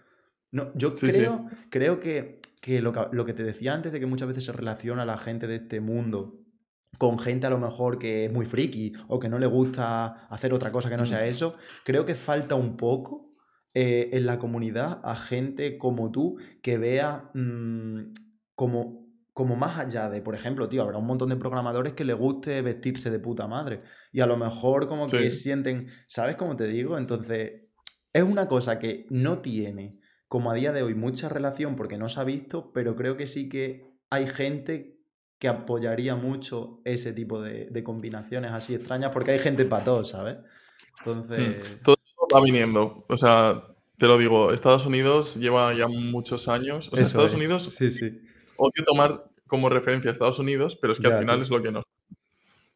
No, yo Sí, sí. creo, creo que, que lo que lo que te decía antes de que muchas veces se relaciona la gente de este mundo con gente a lo mejor que es muy friki o que no le gusta hacer otra cosa que no Mm. sea eso, creo que falta un poco eh, en la comunidad a gente como tú que vea mm, como, como más allá de, por ejemplo, tío, habrá un montón de programadores que le guste vestirse de puta madre y a lo mejor como que Sí. sienten, ¿sabes cómo te digo? Entonces, es una cosa que no tiene como a día de hoy mucha relación porque no se ha visto, pero creo que sí que hay gente que apoyaría mucho ese tipo de, de combinaciones así extrañas porque hay gente para todo, ¿sabes? Entonces, Todo va viniendo. O sea, te lo digo, Estados Unidos lleva ya muchos años. O sea, eso Estados es. Unidos, Sí, sí. odio tomar como referencia a Estados Unidos, pero es que Ya, al final tío. es lo que nos.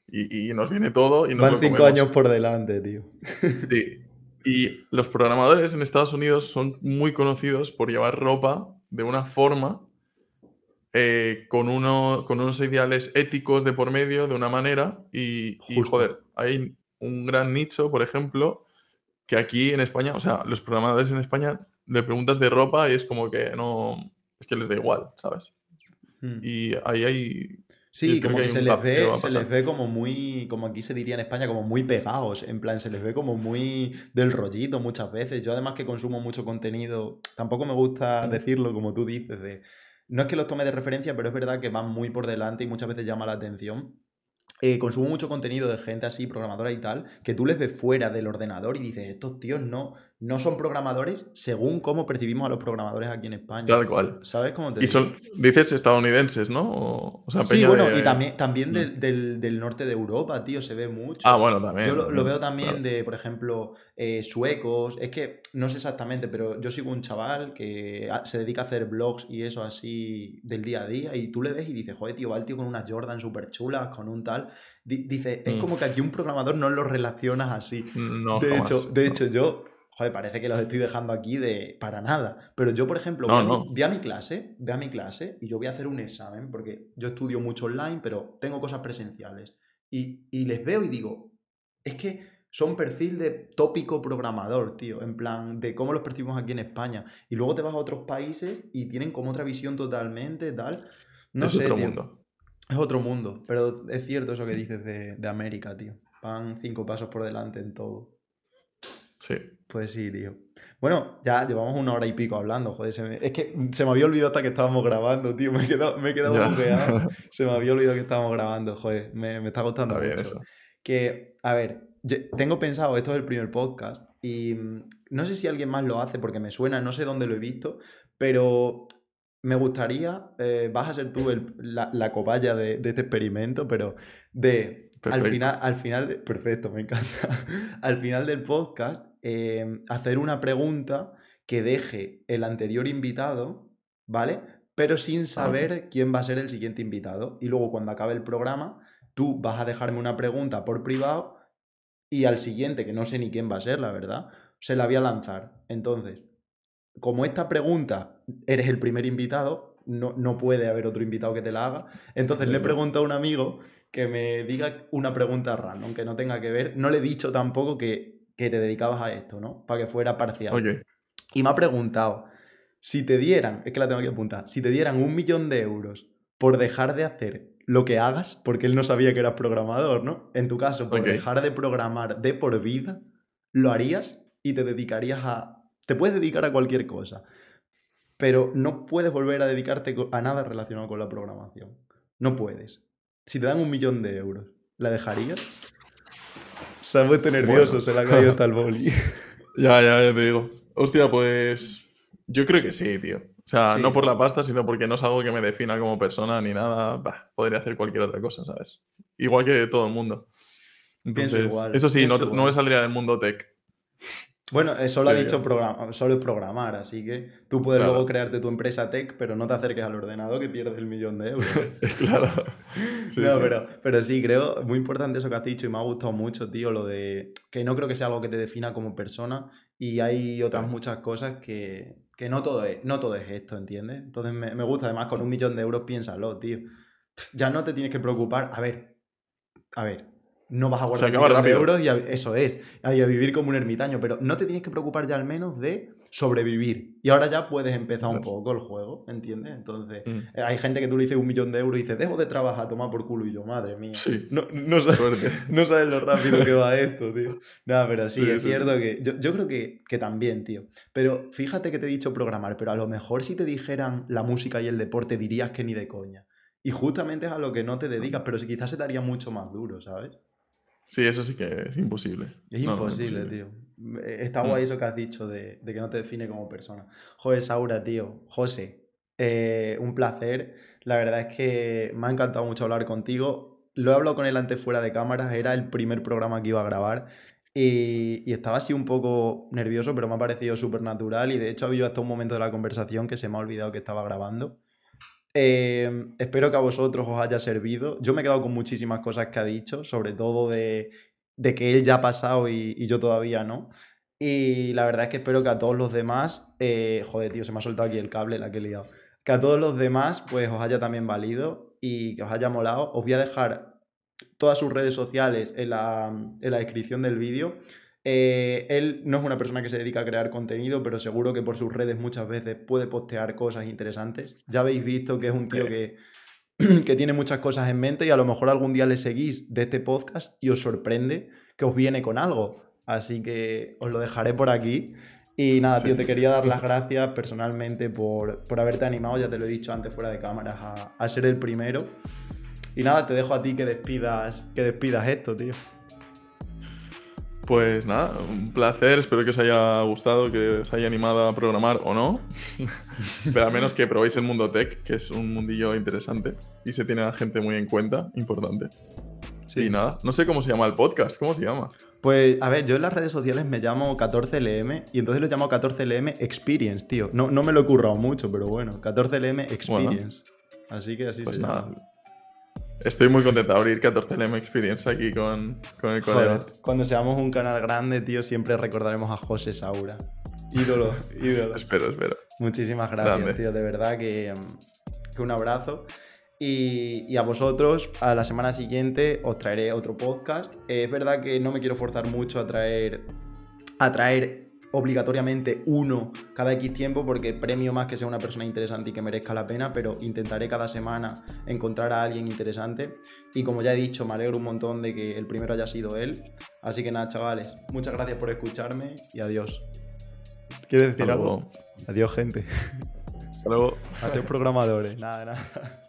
Y, y nos viene todo y nos Van lo cinco comemos. años por delante, tío. Sí. Y los programadores en Estados Unidos son muy conocidos por llevar ropa de una forma, eh, con, uno, con unos ideales éticos de por medio, de una manera. Y, joder, hay un gran nicho, por ejemplo, que aquí en España, o sea, los programadores en España le preguntas de ropa y es como que no. Es que les da igual, ¿sabes? Mm. Y ahí hay. Sí, como que se les que ve, se les ve como muy, como aquí se diría en España, como muy pegados. En plan, se les ve como muy del rollito muchas veces. Yo además que consumo mucho contenido, tampoco me gusta Mm. decirlo como tú dices, de. No es que los tome de referencia, pero es verdad que van muy por delante y muchas veces llama la atención. Eh, consumo mucho contenido de gente así, programadora y tal, que tú les ves fuera del ordenador y dices, estos tíos no, no son programadores según cómo percibimos a los programadores aquí en España. Tal cual. ¿Sabes cómo te Y son, dices estadounidenses, ¿no? O, o sea, Sí, peña bueno, de- y también, también Mm. del, del- del norte de Europa, tío, se ve mucho. Ah, bueno, también. Yo lo, veo también claro. de, por ejemplo, eh, suecos. Es que no sé exactamente, pero yo sigo un chaval que se dedica a hacer vlogs y eso así del día a día. Y tú le ves y dices, joder, tío, va el tío con unas Jordan súper chulas, con un tal. Di- dice, es Mm. como que aquí un programador no lo relacionas así. No, de, jamás, hecho, de no. hecho, yo, joder, parece que los estoy dejando aquí de para nada. Pero yo, por ejemplo, No, voy, a no. mi, voy a mi clase, voy a mi clase y yo voy a hacer un examen, porque yo estudio mucho online, pero tengo cosas presenciales. Y, y les veo y digo, es que son perfil de tópico programador, tío, en plan de cómo los percibimos aquí en España. Y luego te vas a otros países y tienen como otra visión totalmente, tal. No es sé, otro tío. mundo. Es otro mundo, pero es cierto eso que dices de, de América, tío. Van cinco pasos por delante en todo. Sí. Pues sí, tío. Bueno, ya llevamos una hora y pico hablando, joder. se me- Es que se me había olvidado hasta que estábamos grabando, tío. Me he quedado, me he quedado Ya. bugueado. <laughs> Se me había olvidado que estábamos grabando, joder. Me, me está bien mucho. eso. Que, a ver, tengo pensado, esto es el primer podcast, y mm, no sé si alguien más lo hace porque me suena, no sé dónde lo he visto, pero me gustaría, eh, vas a ser tú el- la, la cobaya de, de este experimento, pero de al final, al final, de- perfecto, me encanta. <laughs> Al final del podcast, eh, hacer una pregunta que deje el anterior invitado, ¿vale? Pero sin saber quién va a ser el siguiente invitado. Y luego cuando acabe el programa, tú vas a dejarme una pregunta por privado y al siguiente, que no sé ni quién va a ser, la verdad, se la voy a lanzar. Entonces, como esta pregunta eres el primer invitado, no, no puede haber otro invitado que te la haga. Entonces le he preguntado a un amigo que me diga una pregunta random, que no tenga que ver. No le he dicho tampoco que, que te dedicabas a esto, ¿no? Para que fuera parcial. Ok. Y me ha preguntado, si te dieran, es que la tengo que apuntar, si te dieran un millón de euros por dejar de hacer lo que hagas, porque él no sabía que eras programador, ¿no? En tu caso, por dejar de programar de por vida, lo harías y te dedicarías a... Te puedes dedicar a cualquier cosa, pero no puedes volver a dedicarte a nada relacionado con la programación. No puedes. Si te dan un millón de euros, ¿la dejarías? Se ha puesto nervioso, Bueno. se le ha caído el boli. <laughs> Ya, ya, ya te digo. Hostia, pues. Yo creo que sí, tío. O sea, Sí. no por la pasta, sino porque no es algo que me defina como persona ni nada. Bah, podría hacer cualquier otra cosa, ¿sabes? Igual que todo el mundo. Entonces, igual, eso sí, no, no me saldría del mundo tech. Bueno, eh, solo ha dicho programa, solo es programar, así que tú puedes Claro. luego crearte tu empresa tech, pero no te acerques al ordenador que pierdes el millón de euros. <laughs> claro. Sí, no, sí. Pero, pero sí, creo, muy importante eso que has dicho y me ha gustado mucho, tío, lo de que no creo que sea algo que te defina como persona y hay otras Claro. muchas cosas que, que no, todo es, no todo es esto, ¿entiendes? Entonces me, me gusta, además, con un millón de euros piénsalo, tío. Ya no te tienes que preocupar, a ver, a ver, no vas a guardar rápido. euros y a- eso es, y a vivir como un ermitaño, pero no te tienes que preocupar ya al menos de sobrevivir. Y ahora ya puedes empezar un poco el juego, ¿entiendes? Entonces, Mm. eh, hay gente que tú le dices un millón de euros y dices, dejo de trabajar, toma por culo. Y yo, madre mía. Sí. No, no, sabes, <laughs> no sabes lo rápido que va esto, tío. No, pero sí, Sí, es sí. cierto que. Yo, yo creo que, que también, tío. Pero fíjate que te he dicho programar, pero a lo mejor si te dijeran la música y el deporte, dirías que ni de coña. Y justamente es a lo que no te dedicas, pero si quizás se te haría mucho más duro, ¿sabes? Sí, eso sí que es imposible. Es No, no, imposible, tío. Eh, Está Mm. guay eso que has dicho de, de que no te define como persona. Joder, Saura, tío. José, eh, un placer. La verdad es que me ha encantado mucho hablar contigo. Lo he hablado con él antes fuera de cámaras. Era el primer programa que iba a grabar. Y, y estaba así un poco nervioso, pero me ha parecido súper natural. Y de hecho ha habido hasta un momento de la conversación que se me ha olvidado que estaba grabando. Eh, espero que a vosotros os haya servido. Yo me he quedado con muchísimas cosas que ha dicho, sobre todo de, de que él ya ha pasado y, yo todavía no. Y la verdad es que espero que a todos los demás, eh, joder, tío, se me ha soltado aquí el cable, la que he liado. Que a todos los demás, pues os haya también valido y que os haya molado. Os voy a dejar todas sus redes sociales en la, en la descripción del vídeo. Eh, él no es una persona que se dedica a crear contenido, pero seguro que por sus redes muchas veces puede postear cosas interesantes. Ya habéis visto que es un tío que, <clears throat> que tiene muchas cosas en mente y a lo mejor algún día le seguís de este podcast y os sorprende que os viene con algo. Así que os lo dejaré por aquí. Y nada, tío, te quería dar las <laughs> gracias personalmente por, por haberte animado, ya te lo he dicho antes fuera de cámaras, a, a ser el primero. Y nada, te dejo a ti que despidas, que despidas esto, tío. Pues nada, un placer. Espero que os haya gustado, que os haya animado a programar o no. <laughs> Pero al menos que probéis el mundo tech, que es un mundillo interesante y se tiene a gente muy en cuenta, importante. Y nada, no sé cómo se llama el podcast, ¿cómo se llama? Pues, a ver, yo en las redes sociales me llamo 14LM y entonces lo llamo 14LM Experience, tío. No, no me lo he currado mucho, pero bueno, 14LM Experience. Así que así Pues se nada. llama. Estoy muy contento de abrir 14LM Experience aquí con, con el colega. Cuando seamos un canal grande, tío, siempre recordaremos a José Saura. Ídolo, <laughs> ídolo. Espero, espero. Muchísimas gracias, Grande. tío. De verdad que, que un abrazo. Y, y a vosotros, a la semana siguiente os traeré otro podcast. Eh, es verdad que no me quiero forzar mucho a traer, a traer obligatoriamente uno cada X tiempo porque premio más que sea una persona interesante y que merezca la pena, pero intentaré cada semana encontrar a alguien interesante. Y como ya he dicho, me alegro un montón de que el primero haya sido él. Así que nada, chavales, muchas gracias por escucharme y adiós. ¿Quieres decir algo? Adiós, gente. Hasta luego. Adiós, programadores. Nada, nada.